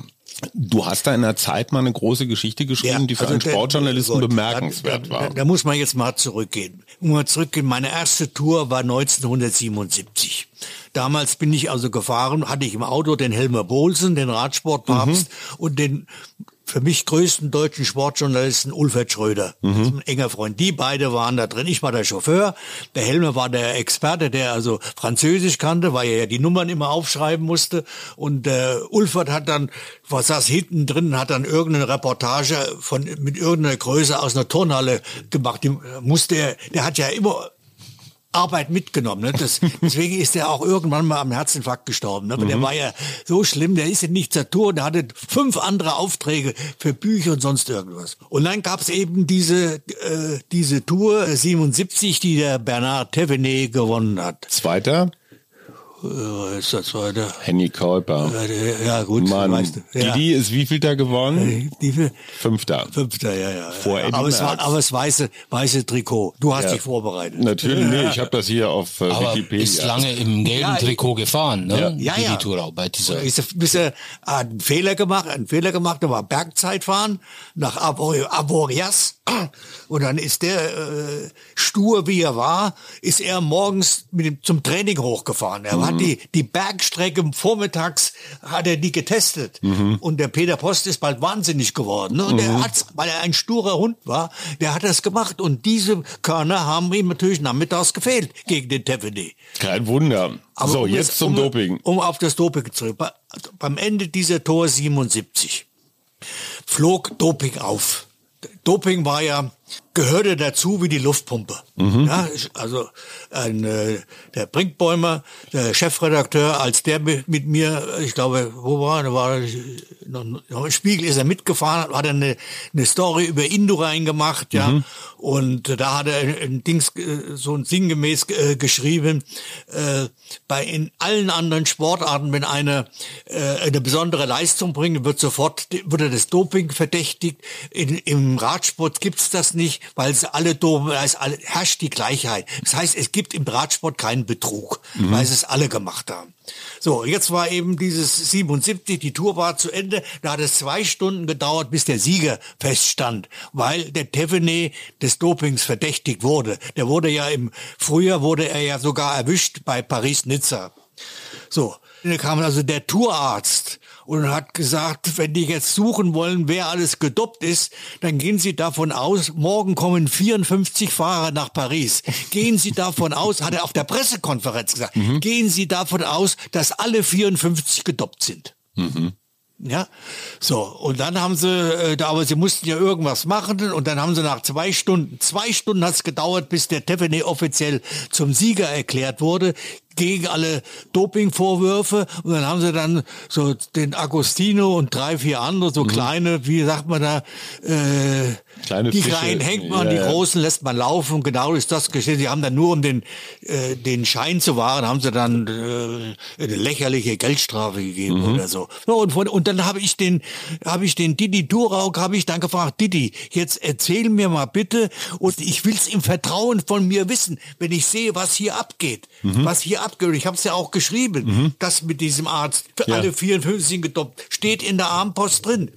Du hast da in der Zeit mal eine große Geschichte geschrieben, ja, die für also einen Sportjournalisten der, bemerkenswert da, war. Da, da, muss man jetzt mal zurückgehen. Mal zurückgehen. Meine erste Tour war 1977. Damals bin ich also gefahren, hatte ich im Auto den Helmer Bohlsen, den Radsportpapst mhm. und den für mich größten deutschen Sportjournalisten Ulfert Schröder. Mhm. Das ist ein enger Freund. Die beide waren da drin. Ich war der Chauffeur. Der Helmer war der Experte, der also Französisch kannte, weil er ja die Nummern immer aufschreiben musste. Und äh, Ulfert hat dann, was saß hinten drin, hat dann irgendeine Reportage von mit irgendeiner Größe aus einer Turnhalle gemacht. Die musste er, der hat ja immer Arbeit mitgenommen. Ne? Das, deswegen ist er auch irgendwann mal am Herzinfarkt gestorben. Ne? Aber mhm. der war ja so schlimm, der ist ja nicht zur Tour, der hatte fünf andere Aufträge für Bücher und sonst irgendwas. Und dann gab's eben diese, äh, diese Tour 77, die der Bernard Thévenet gewonnen hat. Zweiter? Äh, ist das zweite. Henny Käuper. Äh, Ja, gut, Mann, weißt du. Ja. Didi ist wie viel da gewonnen? Die für Fünfter. Fünfter, ja, ja. Vor ja. Aber, es war, aber es weiße, weiße Trikot. Du hast Ja. dich vorbereitet. Natürlich, nee, ich habe das hier auf äh, Aber Wikipedia. ist lange im gelben Ja, ich- Trikot gefahren, ne? Ja. Ja, Didi ja. Thurau bei dieser. Ist bis er hat einen Fehler gemacht, einen Fehler gemacht, da war Bergzeitfahren nach Abo- Aborias und dann ist der äh, stur wie er war, ist er morgens mit dem, zum Training hochgefahren. Er hat die die Bergstrecke vormittags hat er die getestet und der Peter Post ist bald wahnsinnig geworden ne? und der hat's, weil er ein sturer Hund war, der hat das gemacht und diese Körner haben ihm natürlich nachmittags gefehlt gegen den Tefedi. Kein Wunder. Aber so, um jetzt es- zum um, Doping. Um auf das Doping zurück. Bei, beim Ende dieser Tor 77 flog Doping auf. Doping war ja gehörte dazu wie die Luftpumpe. Ja, ich- also ein, äh, der Brinkbäumer, der Chefredakteur, als der mit, mit mir, ich glaube, wo war er? Da war noch, im Spiegel ist er mitgefahren, hat er eine, eine Story über Indurain gemacht, ja. Und äh, da hat er ein, Dings, äh, so ein sinngemäß äh, geschrieben, äh, bei in allen anderen Sportarten, wenn einer äh, eine besondere Leistung bringt, wird sofort wird er das Doping verdächtigt. In, Im Radsport gibt's das nicht, weil es alle da ist alle, herrscht die Gleichheit. Das heißt, es gibt im Radsport keinen Betrug, weil sie es alle gemacht haben. So, jetzt war eben dieses 77, die Tour war zu Ende, da hat es zwei Stunden gedauert, bis der Sieger feststand, weil der Tevene des Dopings verdächtigt wurde. Der wurde ja im Frühjahr wurde er ja sogar erwischt bei Paris-Nizza. So, da kam also der Tourarzt und hat gesagt, wenn die jetzt suchen wollen, wer alles gedopt ist, dann gehen Sie davon aus, morgen kommen 54 Fahrer nach Paris. Gehen Sie davon aus, hat er auf der Pressekonferenz gesagt, gehen Sie davon aus, dass alle 54 gedopt sind. Ja, so und dann haben sie, äh, da, aber sie mussten ja irgendwas machen und dann haben sie nach zwei Stunden, zwei Stunden hat es gedauert, bis der Tefene offiziell zum Sieger erklärt wurde gegen alle Dopingvorwürfe. Und dann haben sie dann so den Agostino und drei vier andere so kleine, wie sagt man da, äh, Kleine die Fische. kleinen hängt man, Ja, die großen lässt man laufen und genau ist das geschehen. Sie haben dann nur um den äh, den Schein zu wahren, haben sie dann äh, eine lächerliche Geldstrafe gegeben Mhm. oder so. so und, von, und dann habe ich den habe ich den Didi Durauk habe ich dann gefragt, Didi, jetzt erzähl mir mal bitte und ich will's im Vertrauen von mir wissen, wenn ich sehe, was hier abgeht, Mhm. was hier abgeht. Ich habe es ja auch geschrieben, das mit diesem Arzt für Ja. alle 54 sind gedoppt, steht in der Armpost drin.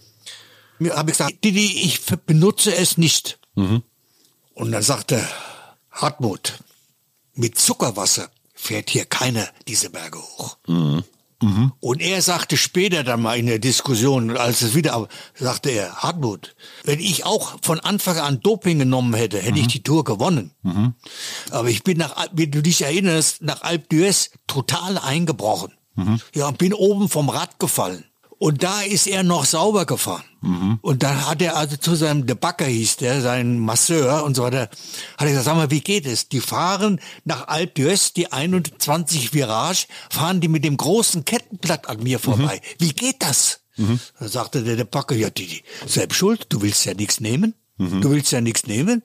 Mir habe ich gesagt, Didi, ich benutze es nicht. Und dann sagte Hartmut, mit Zuckerwasser fährt hier keiner diese Berge hoch. Und er sagte später dann mal in der Diskussion, als es wieder, sagte er, Hartmut, wenn ich auch von Anfang an Doping genommen hätte, hätte ich die Tour gewonnen. Aber ich bin nach, wie du dich erinnerst, nach Alpe d'Huez total eingebrochen. Ja, und bin oben vom Rad gefallen. Und da ist er noch sauber gefahren. Und dann hat er also zu seinem Debacker hieß der, sein Masseur und so weiter, hat er gesagt, sag mal, wie geht es? Die fahren nach Alpe d'Huez, die 21 Virage, fahren die mit dem großen Kettenblatt an mir vorbei. Wie geht das? Da sagte der Debacker, ja, die, die, selbst schuld, du willst ja nichts nehmen. Du willst ja nichts nehmen.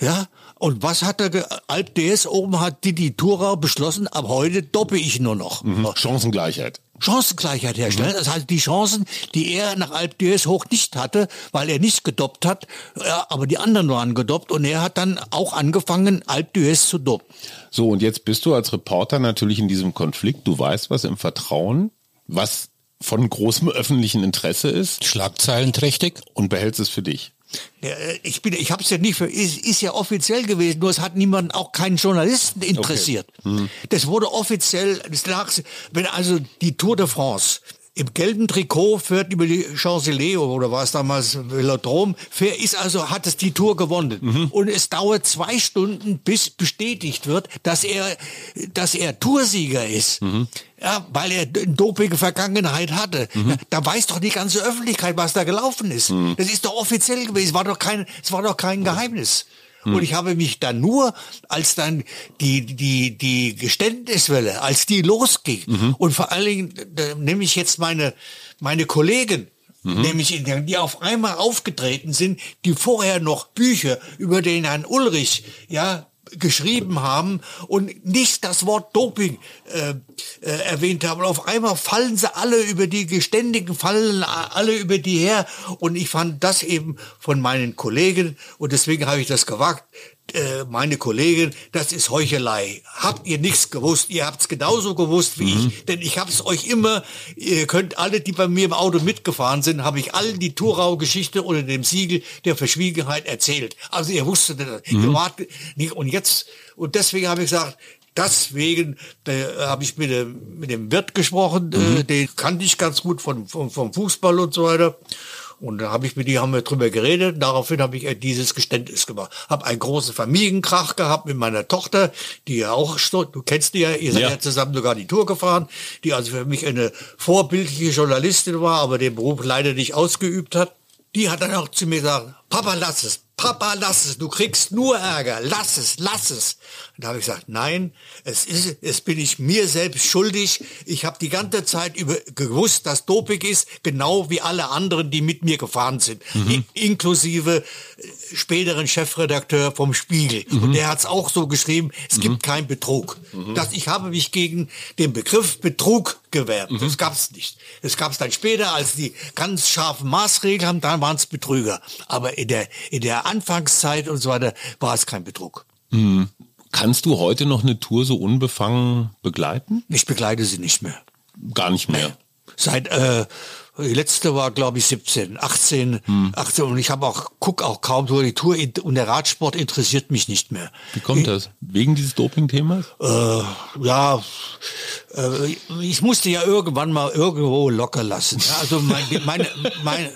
Ja, und was hat er, Alp DS oben hat Didi Thurau beschlossen, ab heute doppe ich nur noch. Chancengleichheit. Chancengleichheit herstellen. Das heißt, die Chancen, die er nach Alp d'Huez hoch nicht hatte, weil er nicht gedoppt hat, aber die anderen waren gedoppt und er hat dann auch angefangen, Alp d'Huez zu doppen. So, und jetzt bist du als Reporter natürlich in diesem Konflikt. Du weißt was im Vertrauen, was von großem öffentlichen Interesse ist Schlagzeilenträchtig. und behältst es für dich. Äh, ich bin, ich habe es ja nicht für, ist, ist ja offiziell gewesen, nur es hat niemanden, auch keinen Journalisten interessiert. Das wurde offiziell, das lag, wenn also die Tour de France im gelben Trikot fährt über die Champs-Élysées oder war es damals Velodrom, fährt, ist also, hat es die Tour gewonnen. Und es dauert zwei Stunden, bis bestätigt wird, dass er, dass er Toursieger ist. Ja, weil er eine dopige Vergangenheit hatte. Ja, da weiß doch die ganze Öffentlichkeit, was da gelaufen ist. Das ist doch offiziell gewesen. Es war doch kein, es war doch kein Geheimnis. Und ich habe mich dann nur, als dann die, die, die Geständniswelle, als die losging, und vor allen Dingen, nehme ich jetzt meine, meine Kollegen, nämlich in, die auf einmal aufgetreten sind, die vorher noch Bücher über den Herrn Ulrich, ja, geschrieben haben und nicht das Wort Doping äh, äh, erwähnt haben. Und auf einmal fallen sie alle über die Geständigen, fallen alle über die her. Und ich fand das eben von meinen Kollegen, und deswegen habe ich das gewagt, äh, meine Kollegin, das ist Heuchelei. Habt ihr nichts gewusst? Ihr habt's genauso gewusst wie mhm. ich, denn ich hab's euch immer, ihr könnt alle, die bei mir im Auto mitgefahren sind, habe ich allen die Thurau-Geschichte unter dem Siegel der Verschwiegenheit erzählt. Also ihr wusstet das. Mhm. Ihr wart nicht, und jetzt, und deswegen habe ich gesagt, Deswegen da habe ich mit dem, mit dem Wirt gesprochen, äh, mhm. äh, den kannte ich ganz gut von, von, vom Fußball und so weiter. Und da habe ich mit die haben wir drüber geredet. Daraufhin habe ich dieses Geständnis gemacht. Habe einen großen Familienkrach gehabt mit meiner Tochter, die ja auch, du kennst die ja, ihr seid ja. ja zusammen sogar die Tour gefahren, die also für mich eine vorbildliche Journalistin war, aber den Beruf leider nicht ausgeübt hat. Die hat dann auch zu mir gesagt, Papa, lass es. Papa, lass es, du kriegst nur Ärger, lass es, lass es. Und da habe ich gesagt, nein, es ist, es bin ich mir selbst schuldig. Ich habe die ganze Zeit über gewusst, dass Doping ist, genau wie alle anderen, die mit mir gefahren sind, mhm. inklusive äh, späteren Chefredakteur vom Spiegel. Mhm. Und der hat es auch so geschrieben, es mhm. gibt keinen Betrug. Mhm. Das, ich habe mich gegen den Begriff Betrug gewährt. Das gab es nicht. Das gab es dann später, als die ganz scharfen Maßregeln haben, dann waren es Betrüger. Aber in der, in der Anfangszeit und so weiter war es kein Betrug. Mhm. Kannst du heute noch eine Tour so unbefangen begleiten? Ich begleite sie nicht mehr. Gar nicht mehr. Seit äh, die letzte war, glaube ich, 17, 18, hm. 18 und ich habe auch, guck auch kaum durch die Tour und der Radsport interessiert mich nicht mehr. Wie kommt das? Wegen dieses Doping-Themas? Äh, ja, äh, ich musste ja irgendwann mal irgendwo locker lassen. Also mein, meine, meine,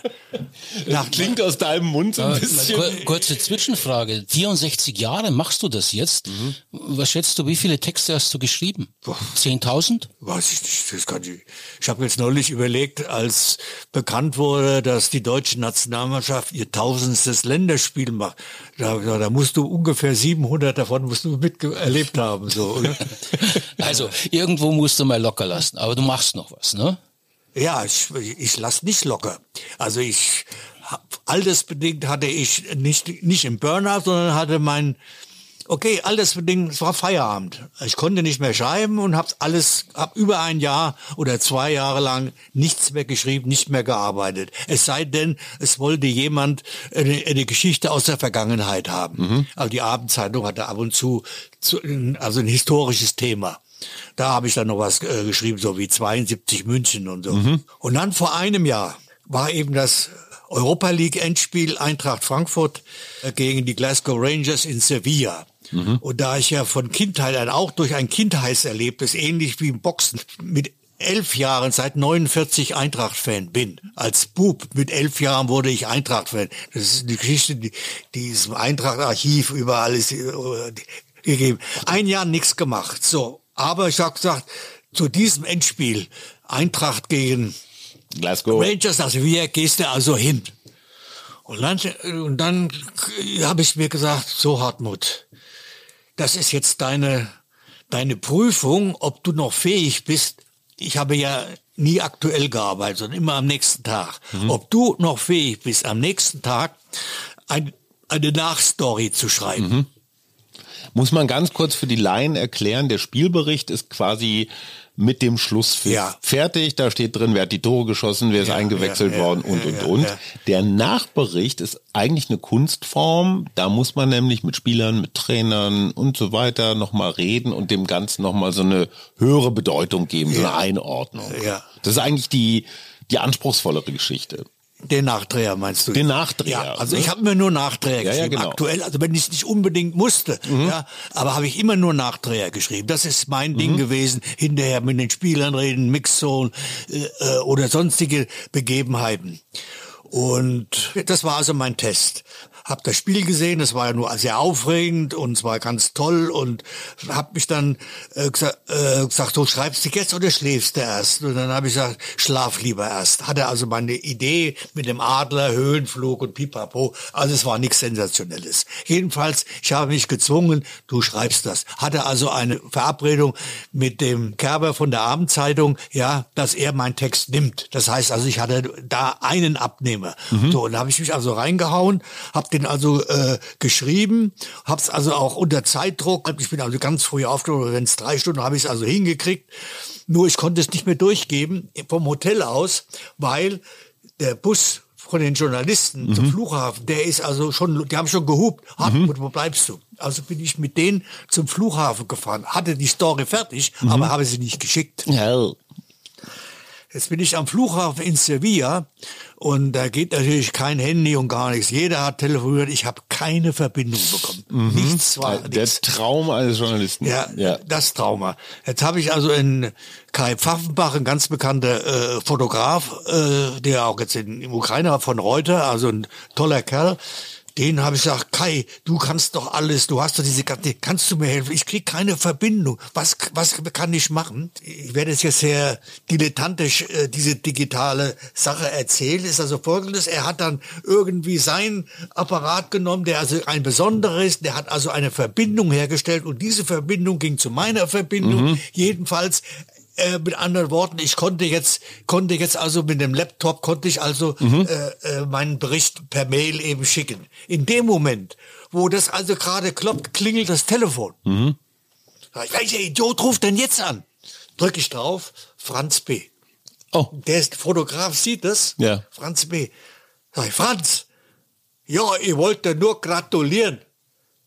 nach, klingt aus deinem Mund so ein bisschen. Kurze Zwischenfrage. 64 Jahre machst du das jetzt? Mhm. Was schätzt du, wie viele Texte hast du geschrieben? 10.000? Weiß ich nicht. Das kann ich. Ich habe jetzt neulich überlegt, als bekannt wurde, dass die deutsche Nationalmannschaft ihr tausendstes Länderspiel macht. Da, da musst du ungefähr 700 davon musst du miterlebt haben, so, oder? Also, irgendwo musst du mal locker lassen, aber du machst noch was, ne? Ja, ich, ich lass nicht locker. Also ich, altersbedingt hatte ich nicht, nicht im Burnout, sondern hatte mein, Okay, alles bedingt, es war Feierabend. Ich konnte nicht mehr schreiben und habe alles, hab über ein Jahr oder zwei Jahre lang nichts mehr geschrieben, nicht mehr gearbeitet. Es sei denn, es wollte jemand eine, eine Geschichte aus der Vergangenheit haben. Mhm. Aber die Abendzeitung hatte ab und zu, zu also ein historisches Thema. Da habe ich dann noch was äh, geschrieben, so wie 72 München und so. Mhm. Und dann vor einem Jahr war eben das Europa League Endspiel Eintracht Frankfurt äh, gegen die Glasgow Rangers in Sevilla. Mhm. Und da ich ja von Kindheit an auch durch ein Kindheitserlebnis, ähnlich wie im Boxen, mit elf Jahren, seit 49 Eintracht-Fan bin. Als Bub mit elf Jahren wurde ich Eintracht-Fan. Das ist eine Geschichte, die, die ist im Eintracht-Archiv überall ist, äh, gegeben. Ein Jahr nichts gemacht. So. Aber ich habe gesagt, zu diesem Endspiel, Eintracht gegen Glasgow. Rangers, also wie gehst du also hin? Und dann, und dann habe ich mir gesagt, so Hartmut, das ist jetzt deine, deine Prüfung, ob du noch fähig bist. Ich habe ja nie aktuell gearbeitet, sondern immer am nächsten Tag. Mhm. Ob du noch fähig bist, am nächsten Tag ein, eine Nachstory zu schreiben. Mhm. Muss man ganz kurz für die Laien erklären, der Spielbericht ist quasi mit dem Schlusspfiff ja. fertig. Da steht drin, wer hat die Tore geschossen, wer ist ja, eingewechselt ja, worden und, und, und. Der Nachbericht ist eigentlich eine Kunstform. Da muss man nämlich mit Spielern, mit Trainern und so weiter nochmal reden und dem Ganzen nochmal so eine höhere Bedeutung geben, so eine Einordnung. Ja. Das ist eigentlich die, die anspruchsvollere Geschichte. Den Nachdreher meinst du? Den Nachdreher. Ja, also ne? ich habe mir nur Nachdreher ja, geschrieben, ja, genau. aktuell. Also wenn ich es nicht unbedingt musste, mhm. ja, aber habe ich immer nur Nachdreher geschrieben. Das ist mein mhm. Ding gewesen. Hinterher mit den Spielern reden, Mixzone äh, äh, oder sonstige Begebenheiten. Und das war also mein Test habe das Spiel gesehen, es war ja nur sehr aufregend und es war ganz toll und habe mich dann äh, gesagt, äh, gesagt, du schreibst dich jetzt oder schläfst du erst? Und dann habe ich gesagt, schlaf lieber erst. Hatte also meine Idee mit dem Adler, Höhenflug und Pipapo, also es war nichts Sensationelles. Jedenfalls, ich habe mich gezwungen, du schreibst das. Hatte also eine Verabredung mit dem Kerber von der Abendzeitung, ja, dass er meinen Text nimmt. Das heißt also, ich hatte da einen Abnehmer. Mhm. So, und da habe ich mich also reingehauen, habe den also äh, geschrieben, hab's also auch unter Zeitdruck. Ich bin also ganz früh aufgenommen, wenn es drei Stunden habe ich es also hingekriegt. Nur ich konnte es nicht mehr durchgeben vom Hotel aus, weil der Bus von den Journalisten mhm. zum Flughafen, der ist also schon, die haben schon gehupt, Hartmut, mhm. wo bleibst du? Also bin ich mit denen zum Flughafen gefahren, hatte die Story fertig, mhm. aber habe sie nicht geschickt. Ja. Jetzt bin ich am Flughafen in Sevilla und da geht natürlich kein Handy und gar nichts. Jeder hat telefoniert, ich habe keine Verbindung bekommen. Mhm. Nichts war Der nichts. Traum eines Journalisten. Ja, ja. das Trauma. Jetzt habe ich also in Kai Pfaffenbach, ein ganz bekannter äh, Fotograf, äh, der auch jetzt in, in Ukraine von Reuter, also ein toller Kerl, den habe ich gesagt, Kai, du kannst doch alles, du hast doch diese ganze, kannst du mir helfen? Ich krieg keine Verbindung. Was, was kann ich machen? Ich werde jetzt sehr dilettantisch äh, diese digitale Sache erzählen. Ist also folgendes, er hat dann irgendwie sein Apparat genommen, der also ein besonderer ist, der hat also eine Verbindung hergestellt und diese Verbindung ging zu meiner Verbindung. Mhm. Jedenfalls äh, mit anderen Worten, ich konnte jetzt, konnte jetzt also mit dem Laptop, konnte ich also mhm. äh, äh, meinen Bericht per Mail eben schicken. In dem Moment, wo das also gerade klopft, klingelt das Telefon. Mhm. Welcher Idiot ruft denn jetzt an? Drücke ich drauf, Franz B. Oh. Der ist Fotograf, sieht das. Ja. Franz B. Sag ich, Franz, ja, ich wollte nur gratulieren.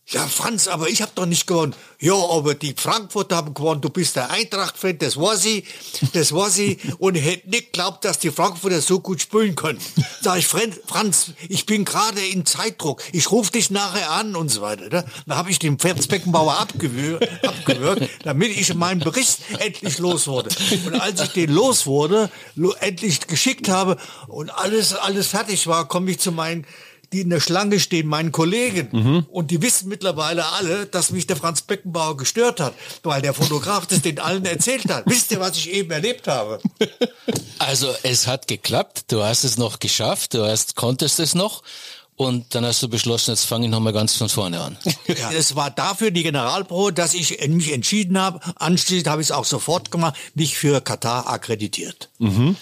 Ja, Franz, aber ich habe doch nicht gewonnen. Ja, aber die Frankfurter haben gewonnen. Du bist der Eintracht-Fan, das war sie, das war sie. Und hätte nicht geglaubt, dass die Frankfurter so gut spielen können. Sag ich, Franz, ich bin gerade in Zeitdruck. Ich rufe dich nachher an und so weiter. Ne? Da habe ich den Franz Beckenbauer abgewürgt, abgewürgt, damit ich meinen Bericht endlich los wurde. Und als ich den los wurde, endlich geschickt habe und alles, alles fertig war, komme ich zu meinen die in der Schlange stehen, meinen Kollegen. Mhm. Und die wissen mittlerweile alle, dass mich der Franz Beckenbauer gestört hat, weil der Fotograf das den allen erzählt hat. Wisst ihr, was ich eben erlebt habe? Also es hat geklappt, du hast es noch geschafft, du hast, konntest es noch. Und dann hast du beschlossen, jetzt fange ich nochmal ganz von vorne an. Ja, es war dafür die Generalprobe, dass ich mich entschieden habe. Anschließend habe ich es auch sofort gemacht, mich für Katar akkreditiert. Mhm.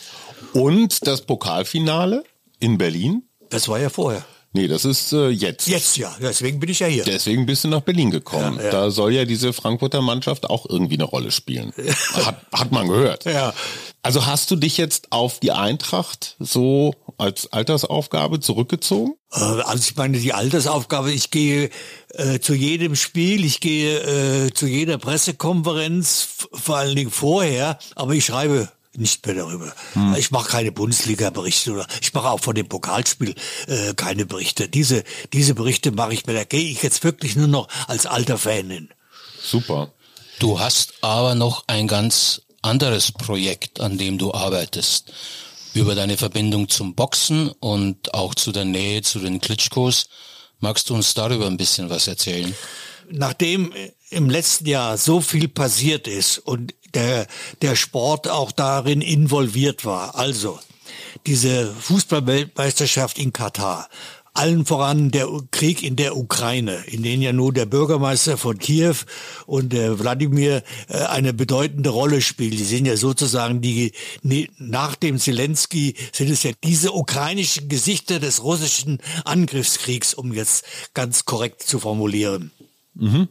Und das Pokalfinale in Berlin? Das war ja vorher. Nee, das ist äh, jetzt. Jetzt ja, deswegen bin ich ja hier. Deswegen bist du nach Berlin gekommen. Ja, ja. Da soll ja diese Frankfurter Mannschaft auch irgendwie eine Rolle spielen. Hat, hat man gehört. Ja. Also hast du dich jetzt auf die Eintracht so als Altersaufgabe zurückgezogen? Äh, also ich meine, die Altersaufgabe, ich gehe äh, zu jedem Spiel, ich gehe äh, zu jeder Pressekonferenz, vor allen Dingen vorher, aber ich schreibe nicht mehr darüber. Hm. Ich mache keine Bundesliga-Berichte oder ich mache auch von dem Pokalspiel äh, keine Berichte. Diese, diese Berichte mache ich mir, da gehe ich jetzt wirklich nur noch als alter Fan hin. Super. Du hast aber noch ein ganz anderes Projekt, an dem du arbeitest. Über deine Verbindung zum Boxen und auch zu der Nähe zu den Klitschkos. Magst du uns darüber ein bisschen was erzählen? Nachdem im letzten Jahr so viel passiert ist und der, der Sport auch darin involviert war. Also, diese Fußballweltmeisterschaft in Katar, allen voran der Krieg in der Ukraine, in dem ja nur der Bürgermeister von Kiew und der Wladimir äh, eine bedeutende Rolle spielen. Die sind ja sozusagen die, nach dem Zelensky sind es ja diese ukrainischen Gesichter des russischen Angriffskriegs, um jetzt ganz korrekt zu formulieren. Mhm.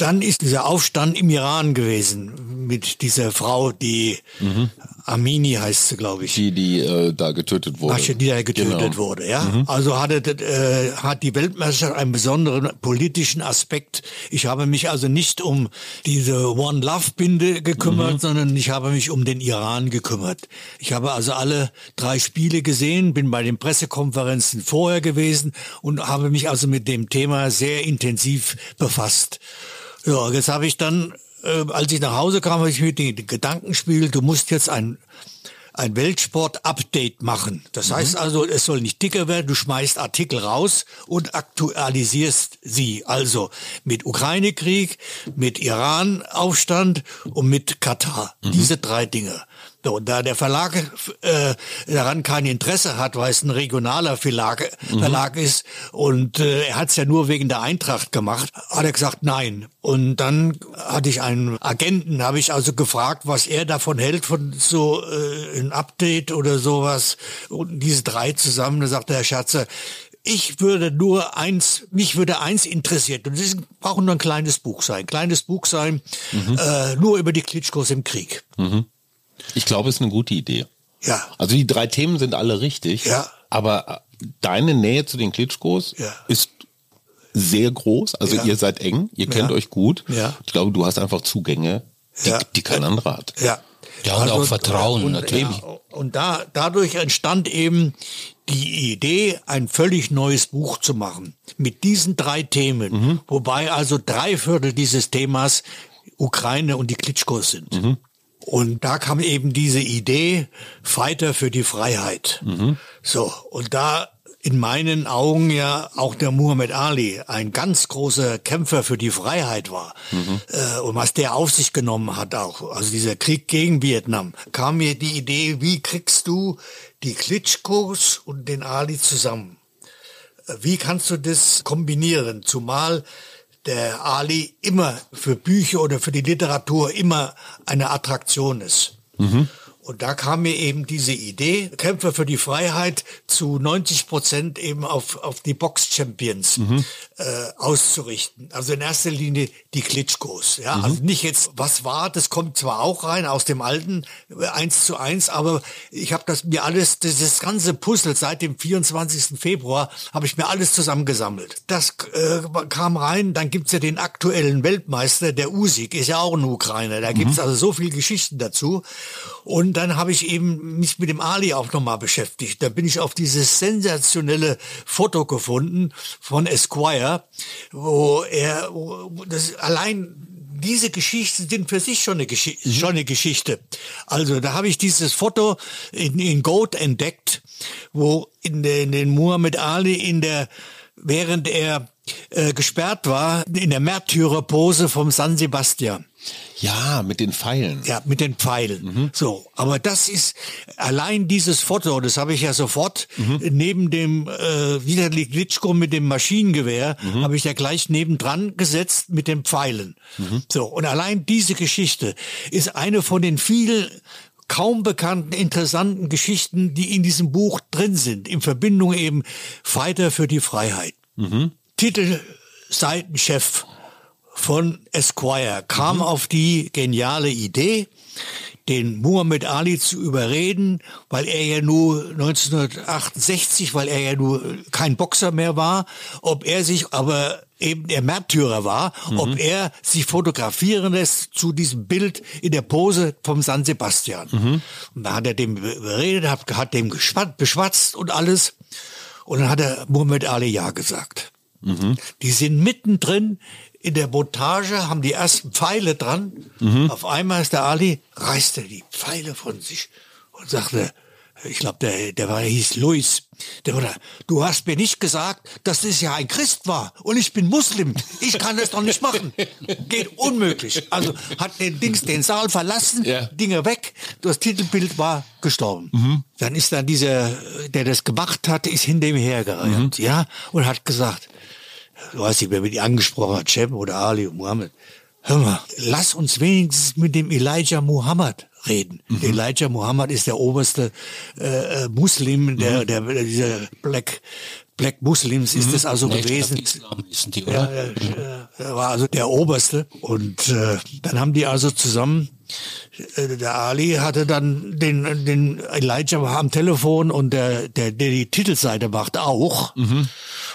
Dann ist dieser Aufstand im Iran gewesen mit dieser Frau, die mhm. Amini heißt sie, glaube ich. Die, die äh, da getötet wurde. Ach, die da getötet genau. wurde, ja. Mhm. Also hatte, äh, hat die Weltmeisterschaft einen besonderen politischen Aspekt. Ich habe mich also nicht um diese One Love Binde gekümmert, mhm. sondern ich habe mich um den Iran gekümmert. Ich habe also alle drei Spiele gesehen, bin bei den Pressekonferenzen vorher gewesen und habe mich also mit dem Thema sehr intensiv befasst. Ja, jetzt habe ich dann, äh, als ich nach Hause kam, habe ich mir den Gedankenspiel, du musst jetzt ein ein Weltsport-Update machen. Das mhm. heißt also, es soll nicht dicker werden, du schmeißt Artikel raus und aktualisierst sie. Also mit Ukraine-Krieg, mit Iran-Aufstand und mit Katar. Mhm. Diese drei Dinge. So, da der Verlag äh, daran kein Interesse hat, weil es ein regionaler Verlag, mhm. Verlag ist und äh, er hat es ja nur wegen der Eintracht gemacht, hat er gesagt nein. Und dann hatte ich einen Agenten, habe ich also gefragt, was er davon hält, von so äh, ein Update oder sowas. Und diese drei zusammen, da sagte Herr Schatzer, ich würde nur eins, mich würde eins interessiert und das braucht nur ein kleines Buch sein, kleines Buch sein, mhm. äh, nur über die Klitschkos im Krieg. Mhm. Ich glaube, es ist eine gute Idee. Ja. Also die drei Themen sind alle richtig. Ja. Aber deine Nähe zu den Klitschkos ja. ist sehr groß. Also ja. ihr seid eng, ihr kennt ja. euch gut. Ja. Ich glaube, du hast einfach Zugänge, die, die kein anderer hat. Ja. Ja, und also, auch Vertrauen und, natürlich. Ja, und da, dadurch entstand eben die Idee, ein völlig neues Buch zu machen. Mit diesen drei Themen. Mhm. Wobei also drei Viertel dieses Themas Ukraine und die Klitschkos sind. Mhm. Und da kam eben diese Idee, Fighter für die Freiheit. Mhm. So, und da in meinen Augen ja auch der Muhammad Ali ein ganz großer Kämpfer für die Freiheit war. Mhm. Äh, und was der auf sich genommen hat auch, also dieser Krieg gegen Vietnam, kam mir die Idee, wie kriegst du die Klitschkos und den Ali zusammen? Äh, wie kannst du das kombinieren? Zumal der Ali immer für Bücher oder für die Literatur immer eine Attraktion ist. Mhm. Und da kam mir eben diese Idee, Kämpfer für die Freiheit zu 90 Prozent eben auf, auf die Box-Champions mhm. äh, auszurichten. Also in erster Linie die Klitschkos. Ja? Mhm. Also nicht jetzt, was war, das kommt zwar auch rein aus dem alten äh, eins zu eins, aber ich habe das mir alles, dieses ganze Puzzle seit dem 24. Februar, habe ich mir alles zusammengesammelt. Das äh, kam rein, dann gibt's ja den aktuellen Weltmeister, der Usik, ist ja auch ein Ukrainer. Da gibt's mhm. also so viel Geschichten dazu. Und dann habe ich eben mich mit dem Ali auch nochmal beschäftigt. Da bin ich auf dieses sensationelle Foto gefunden von Esquire, wo er, wo das allein diese Geschichten sind für sich schon eine, Gesch mhm. schon eine Geschichte. Also da habe ich dieses Foto in, in Goat entdeckt, wo in den, den Muhammad Ali in der während er äh, gesperrt war, in der Märtyrerpose vom San Sebastian. Ja, mit den Pfeilen. Ja, mit den Pfeilen. Mhm. So, aber das ist allein dieses Foto, das habe ich ja sofort mhm. neben dem äh, Vitali Klitschko mit dem Maschinengewehr, mhm. habe ich ja gleich nebendran gesetzt mit den Pfeilen. Mhm. So, und allein diese Geschichte ist eine von den vielen kaum bekannten, interessanten Geschichten, die in diesem Buch drin sind, in Verbindung eben Fighter für die Freiheit. Mhm. Titelseitenchef von Esquire kam mhm. auf die geniale Idee, den Muhammad Ali zu überreden, weil er ja nur 1968, weil er ja nur kein Boxer mehr war, ob er sich aber eben der Märtyrer war, mhm. ob er sich fotografieren lässt zu diesem Bild in der Pose vom San Sebastian. Mhm. Und da hat er dem überredet, hat, hat dem beschwatzt und alles. Und dann hat er Muhammad Ali ja gesagt. Mhm. Die sind mittendrin in der Montage, haben die ersten Pfeile dran. Mhm. Auf einmal ist der Ali, reißt er die Pfeile von sich und sagte, ich glaube, der, der war, der hieß Luis. Der war, du hast mir nicht gesagt, dass das ja ein Christ war und ich bin Muslim. Ich kann das doch nicht machen. Geht unmöglich. Also hat den Dings den Saal verlassen, ja. Dinge weg. Das Titelbild war gestorben. Mhm. Dann ist dann dieser, der das gemacht hat, ist hinter ihm hergerannt, mhm. ja, und hat gesagt, du weißt nicht, wer mit dir angesprochen hat, Cem oder Ali und Muhammad. Hör mal, lass uns wenigstens mit dem Elijah Muhammad reden. Mhm. Elijah Muhammad ist der oberste äh, äh Muslim, der, mhm. der, der dieser Black Black Muslims ist mhm. es also nee, gewesen. Wissen die, oder? Ja, äh, er war also der oberste und äh, dann haben die also zusammen äh, der Ali hatte dann den, den Elijah am Telefon und der, der, der die Titelseite macht auch. Mhm.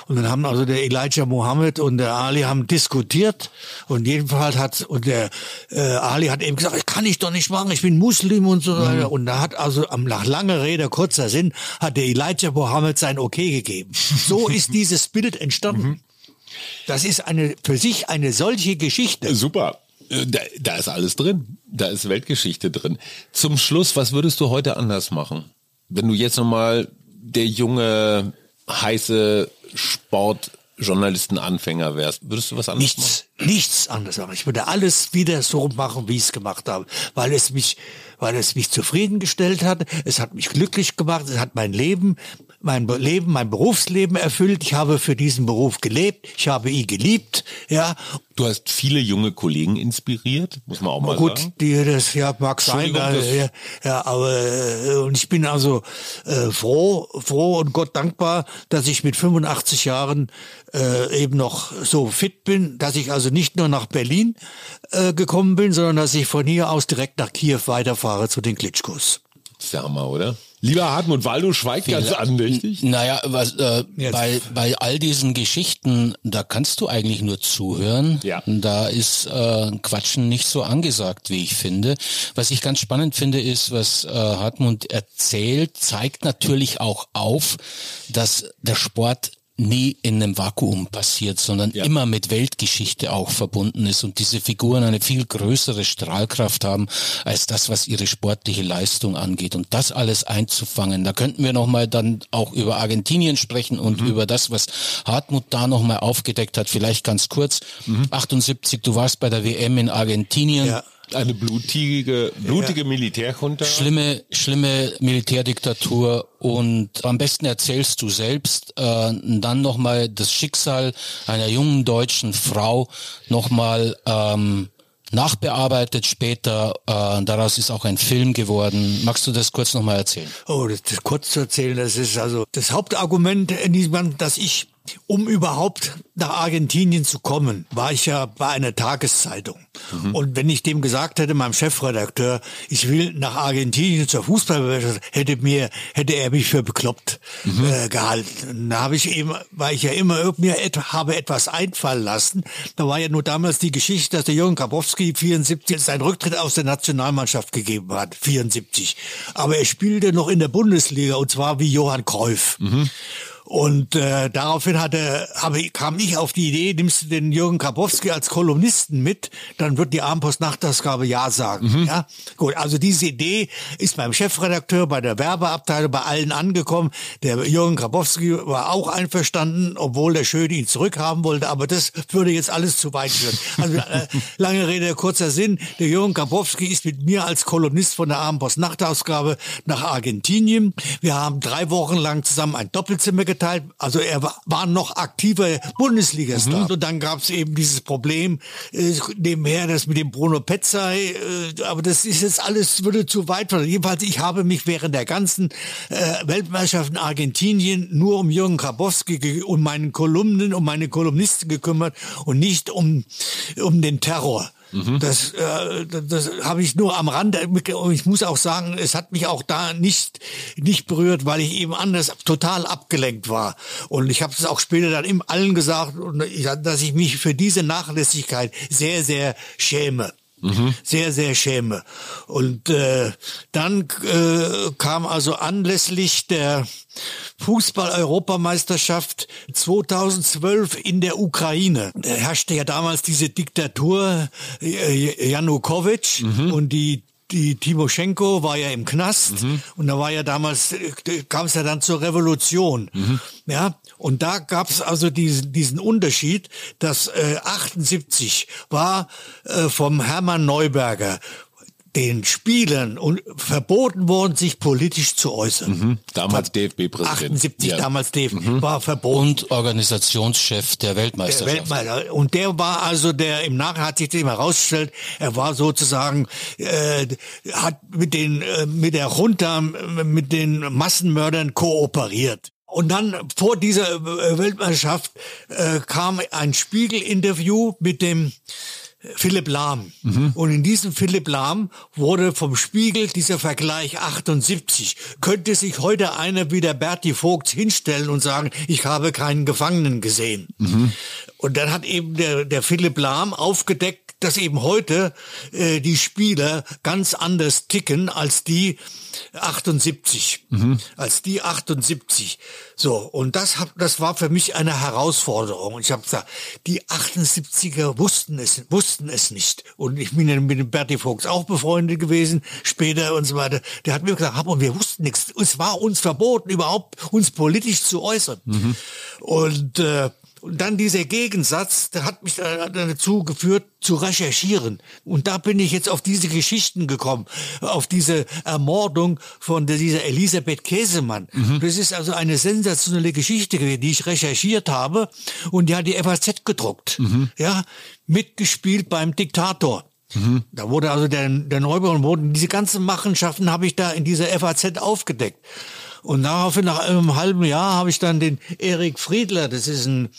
Und dann haben also der Elijah Mohammed und der Ali haben diskutiert und jedenfalls hat und der äh, Ali hat eben gesagt, ich kann ich doch nicht machen, ich bin Muslim und so weiter. Mhm. Und da hat also nach langer Rede kurzer Sinn hat der Elijah Mohammed sein Okay gegeben. So ist dieses Bild entstanden. Mhm. Das ist eine für sich eine solche Geschichte. Super. Äh, da, da ist alles drin. Da ist Weltgeschichte drin. Zum Schluss, was würdest du heute anders machen? Wenn du jetzt nochmal der junge, heiße Sportjournalisten-Anfänger wärst, würdest du was anderes nichts, machen? Nichts anderes machen. Ich würde alles wieder so machen, wie ich es gemacht habe, weil es mich weil es mich zufriedengestellt hat. Es hat mich glücklich gemacht. Es hat mein Leben, mein Leben, mein Berufsleben erfüllt. Ich habe für diesen Beruf gelebt. Ich habe ihn geliebt. Ja. Du hast viele junge Kollegen inspiriert, muss man auch mal Gut, sagen. die, das ja mag sein, das- ja, ja, aber äh, und ich bin also äh, froh, froh und Gott dankbar, dass ich mit 85 Jahren äh, eben noch so fit bin, dass ich also nicht nur nach Berlin äh, gekommen bin, sondern dass ich von hier aus direkt nach Kiew weiterfahre zu den Klitschkos. Das ist der Hammer, oder? Lieber Hartmut Waldo schweigt ganz andächtig. Naja, was, äh, Jetzt. bei, bei all diesen Geschichten, da kannst du eigentlich nur zuhören. Ja. Da ist äh, Quatschen nicht so angesagt, wie ich finde. Was ich ganz spannend finde, ist, was äh, Hartmut erzählt, zeigt natürlich auch auf, dass der Sport nie in einem Vakuum passiert, sondern Ja. immer mit Weltgeschichte auch verbunden ist und diese Figuren eine viel größere Strahlkraft haben als das, was ihre sportliche Leistung angeht. Und das alles einzufangen, da könnten wir nochmal dann auch über Argentinien sprechen und Mhm. über das, was Hartmut da nochmal aufgedeckt hat, vielleicht ganz kurz. Mhm. 78, du warst bei der WM in Argentinien. Ja. Eine blutige, blutige Militärjunta. Schlimme, schlimme Militärdiktatur und am besten erzählst du selbst äh, dann nochmal das Schicksal einer jungen deutschen Frau nochmal ähm, nachbearbeitet später. Äh, daraus ist auch ein Film geworden. Magst du das kurz nochmal erzählen? Oh, das, das kurz zu erzählen, das ist also das Hauptargument in diesem, dass ich, um überhaupt nach Argentinien zu kommen, war ich ja bei einer Tageszeitung. Und wenn ich dem gesagt hätte, meinem Chefredakteur, ich will nach Argentinien zur Fußballwelt, hätte mir, hätte er mich für bekloppt äh, gehalten. Da habe ich eben, weil ich ja immer mir et, habe etwas einfallen lassen. Da war ja nur damals die Geschichte, dass der Jürgen Grabowski 74 seinen Rücktritt aus der Nationalmannschaft gegeben hat, 74. Aber er spielte noch in der Bundesliga und zwar wie Johann Cruyff. Und äh, daraufhin hatte, habe, kam ich auf die Idee, nimmst du den Jürgen Grabowski als Kolumnisten mit, dann wird die Abendpost-Nachtausgabe Ja sagen. Ja, gut. Also diese Idee ist beim Chefredakteur, bei der Werbeabteilung, bei allen angekommen. Der Jürgen Grabowski war auch einverstanden, obwohl der Schöne ihn zurückhaben wollte. Aber das würde jetzt alles zu weit führen. Also äh, lange Rede, kurzer Sinn. Der Jürgen Grabowski ist mit mir als Kolumnist von der Abendpost-Nachtausgabe nach Argentinien. Wir haben drei Wochen lang zusammen ein Doppelzimmer geteilt. Also er war, noch aktiver Bundesligastar. Und dann gab es eben dieses Problem äh, nebenher, das mit dem Bruno Petzai. Äh, aber das ist jetzt alles, würde zu weit. führen. Jedenfalls, ich habe mich während der ganzen äh, Weltmeisterschaft in Argentinien nur um Jürgen Grabowski, um meinen Kolumnen, um meine Kolumnisten gekümmert und nicht um, um den Terror. Das, äh, das, habe ich nur am Rande. ich muss auch sagen, es hat mich auch da nicht nicht berührt, weil ich eben anders total abgelenkt war. Und ich habe es auch später dann im allen gesagt, dass ich mich für diese Nachlässigkeit sehr sehr schäme. Sehr, sehr schäme. Und äh, dann äh, kam also anlässlich der Fußball-Europameisterschaft 2012 in der Ukraine. Da herrschte ja damals diese Diktatur äh, Janukowitsch und die die Timoschenko war ja im Knast und da war ja damals kam es ja dann zur Revolution, ja und da gab es also diesen diesen Unterschied, dass äh, 78 war äh, vom Hermann Neuberger den Spielern und verboten worden, sich politisch zu äußern. Damals DFB-Präsident. 78 Ja. damals DFB war verboten. Und Organisationschef der Der Weltmeisterschaft. Weltmeister. Und der war also der, im Nachhinein hat sich dem herausgestellt, er war sozusagen, äh, hat mit den, äh, mit der Junta, mit den Massenmördern kooperiert. Und dann vor dieser äh, Weltmeisterschaft äh, kam ein Spiegel-Interview mit dem Philipp Lahm. Und in diesem Philipp Lahm wurde vom Spiegel dieser Vergleich 78. Könnte sich heute einer wie der Berti Vogt hinstellen und sagen, ich habe keinen Gefangenen gesehen. Und dann hat eben der, der Philipp Lahm aufgedeckt, dass eben heute äh, die Spieler ganz anders ticken als die 78. Als die 78. So, und das, hab, das war für mich eine Herausforderung. Und ich habe gesagt, die 78er wussten es, wussten es nicht. Und ich bin ja mit dem Berti Vogts auch befreundet gewesen, später und so weiter. Der hat mir gesagt, aber wir wussten nichts. Es war uns verboten, überhaupt uns politisch zu äußern. Und äh, Und dann dieser Gegensatz, der hat mich dazu geführt, zu recherchieren. Und da bin ich jetzt auf diese Geschichten gekommen, auf diese Ermordung von dieser Elisabeth Käsemann. Mhm. Das ist also eine sensationelle Geschichte, die ich recherchiert habe. Und die hat die FAZ gedruckt. Mhm. Ja, mitgespielt beim Diktator. Mhm. Da wurde also der, der und wurden diese ganzen Machenschaften habe ich da in dieser FAZ aufgedeckt. Und daraufhin, nach einem halben Jahr, habe ich dann den Erik Friedler, das ist ein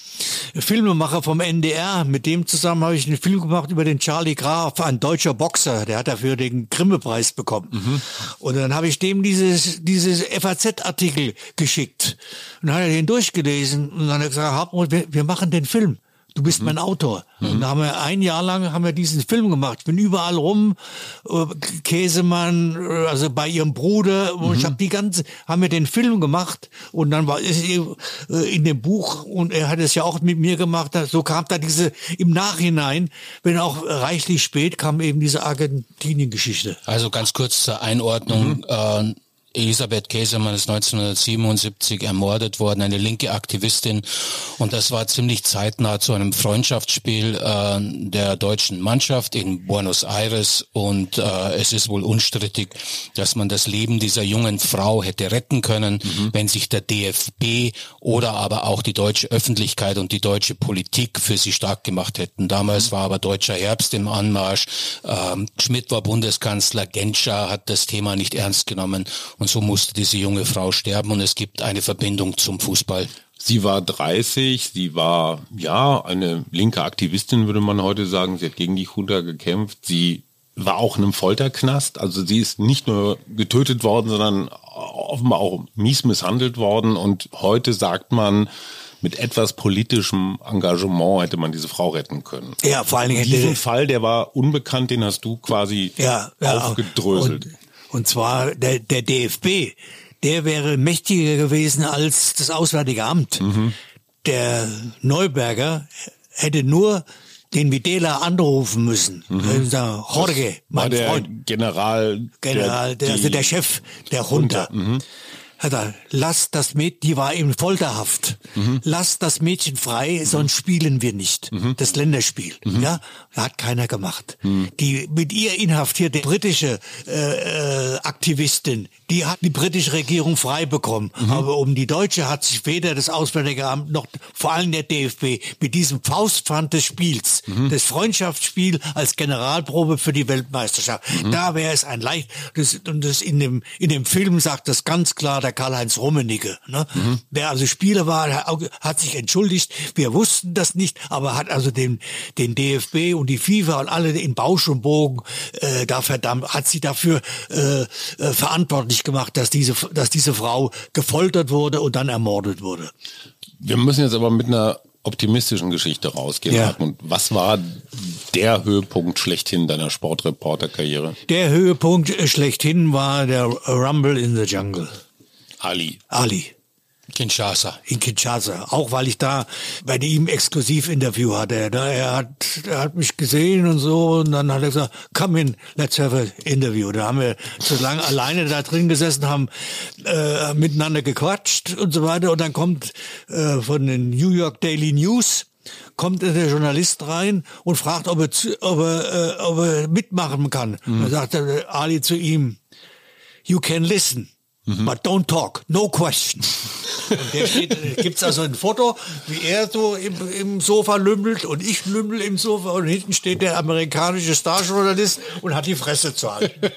Filmemacher vom NDR, mit dem zusammen habe ich einen Film gemacht über den Charlie Graf, ein deutscher Boxer, der hat dafür den Grimme-Preis bekommen. Mhm. Und dann habe ich dem dieses, dieses FAZ-Artikel geschickt. Und dann hat er den durchgelesen und dann hat er gesagt, wir machen den Film. Du bist mhm. mein Autor. Mhm. Und da haben wir ein Jahr lang haben wir diesen Film gemacht. Ich bin überall rum, äh, Käsemann, äh, also bei ihrem Bruder. Mhm. Ich habe die ganze, haben wir den Film gemacht und dann war es äh, in dem Buch und er hat es ja auch mit mir gemacht. So kam da diese im Nachhinein, wenn auch reichlich spät, kam eben diese Argentinien-Geschichte. Also ganz kurz zur Einordnung. Mhm. Äh, Elisabeth Käsemann ist 1977 ermordet worden, eine linke Aktivistin. Und das war ziemlich zeitnah zu einem Freundschaftsspiel äh, der deutschen Mannschaft in Buenos Aires. Und äh, es ist wohl unstrittig, dass man das Leben dieser jungen Frau hätte retten können, mhm. wenn sich der DFB oder aber auch die deutsche Öffentlichkeit und die deutsche Politik für sie stark gemacht hätten. Damals mhm. war aber deutscher Herbst im Anmarsch. Ähm, Schmidt war Bundeskanzler, Genscher hat das Thema nicht ernst genommen. Und und so musste diese junge Frau sterben und es gibt eine Verbindung zum Fußball. Sie war 30, sie war ja eine linke Aktivistin, würde man heute sagen. Sie hat gegen die Junta gekämpft. Sie war auch in einem Folterknast. Also sie ist nicht nur getötet worden, sondern offenbar auch mies misshandelt worden. Und heute sagt man, mit etwas politischem Engagement hätte man diese Frau retten können. Ja, vor allen Dingen hätte diesen Fall, der war unbekannt, den hast du quasi ja, ja, aufgedröselt. Und und zwar der, der DFB, der wäre mächtiger gewesen als das Auswärtige Amt. Mhm. Der Neuberger hätte nur den Videla anrufen müssen. Mhm. Jorge, mein War der Freund. General. General, der, also der Chef der Junta. Mhm hat er, lass das Mädchen, die war in Folterhaft, mhm. lass das Mädchen frei, sonst spielen wir nicht. Mhm. Das Länderspiel. Mhm. Ja, hat keiner gemacht. Mhm. Die mit ihr inhaftierte britische äh, äh, Aktivistin, die hat die britische Regierung frei bekommen. Mhm. Aber um die Deutsche hat sich weder das Auswärtige Amt noch vor allem der DFB mit diesem Faustpfand des Spiels, mhm. das Freundschaftsspiel als Generalprobe für die Weltmeisterschaft. Da wäre es ein leicht, das, und das in dem, in dem Film sagt das ganz klar, der Karl-Heinz Rummenigge, ne? Mhm. der also Spieler war, hat sich entschuldigt. Wir wussten das nicht, aber hat also den, den DFB und die FIFA und alle in Bausch und Bogen äh, da verdammt, hat sie dafür äh, äh, verantwortlich gemacht, dass diese, dass diese Frau gefoltert wurde und dann ermordet wurde. Wir müssen jetzt aber mit einer optimistischen Geschichte rausgehen. Ja. Und was war der Höhepunkt schlechthin deiner Sportreporterkarriere? Der Höhepunkt schlechthin war der Rumble in the Jungle. Ali. Ali. Kinshasa. In Kinshasa. Auch weil ich da bei ihm exklusiv Interview hatte. Er hat, er hat mich gesehen und so und dann hat er gesagt, come in, let's have an interview. Da haben wir so lange alleine da drin gesessen, haben äh, miteinander gequatscht und so weiter. Und dann kommt äh, von den New York Daily News kommt der Journalist rein und fragt, ob er, ob er, äh, ob er mitmachen kann. Mhm. Dann sagt Ali zu ihm, you can listen. Mhm. But don't talk, no question. Und der steht, gibt's also ein Foto, wie er so im, im Sofa lümmelt und ich lümmel im Sofa und hinten steht der amerikanische Starjournalist und hat die Fresse zu halten.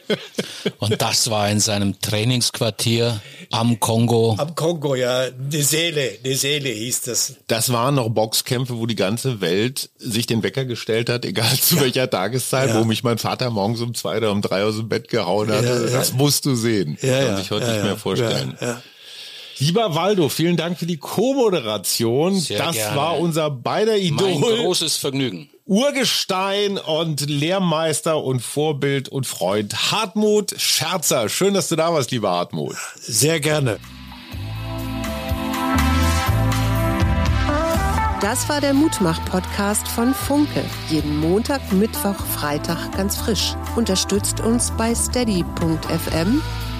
Und das war in seinem Trainingsquartier am Kongo. Am Kongo, ja. Die Seele, die Seele hieß das. Das waren noch Boxkämpfe, wo die ganze Welt sich den Wecker gestellt hat, egal zu ja. welcher Tageszeit, ja. wo mich mein Vater morgens um zwei oder um drei aus dem Bett gehauen hat. Ja, das musst du sehen. Ja, Kann nicht mehr vorstellen. Lieber Waldo, vielen Dank für die Co-Moderation. Das gerne. war unser beider Idol. Mein großes Vergnügen. Urgestein und Lehrmeister und Vorbild und Freund Hartmut Scherzer. Schön, dass du da warst, lieber Hartmut. Sehr gerne. Das war der Mutmach-Podcast von Funke. Jeden Montag, Mittwoch, Freitag ganz frisch. Unterstützt uns bei steady.fm,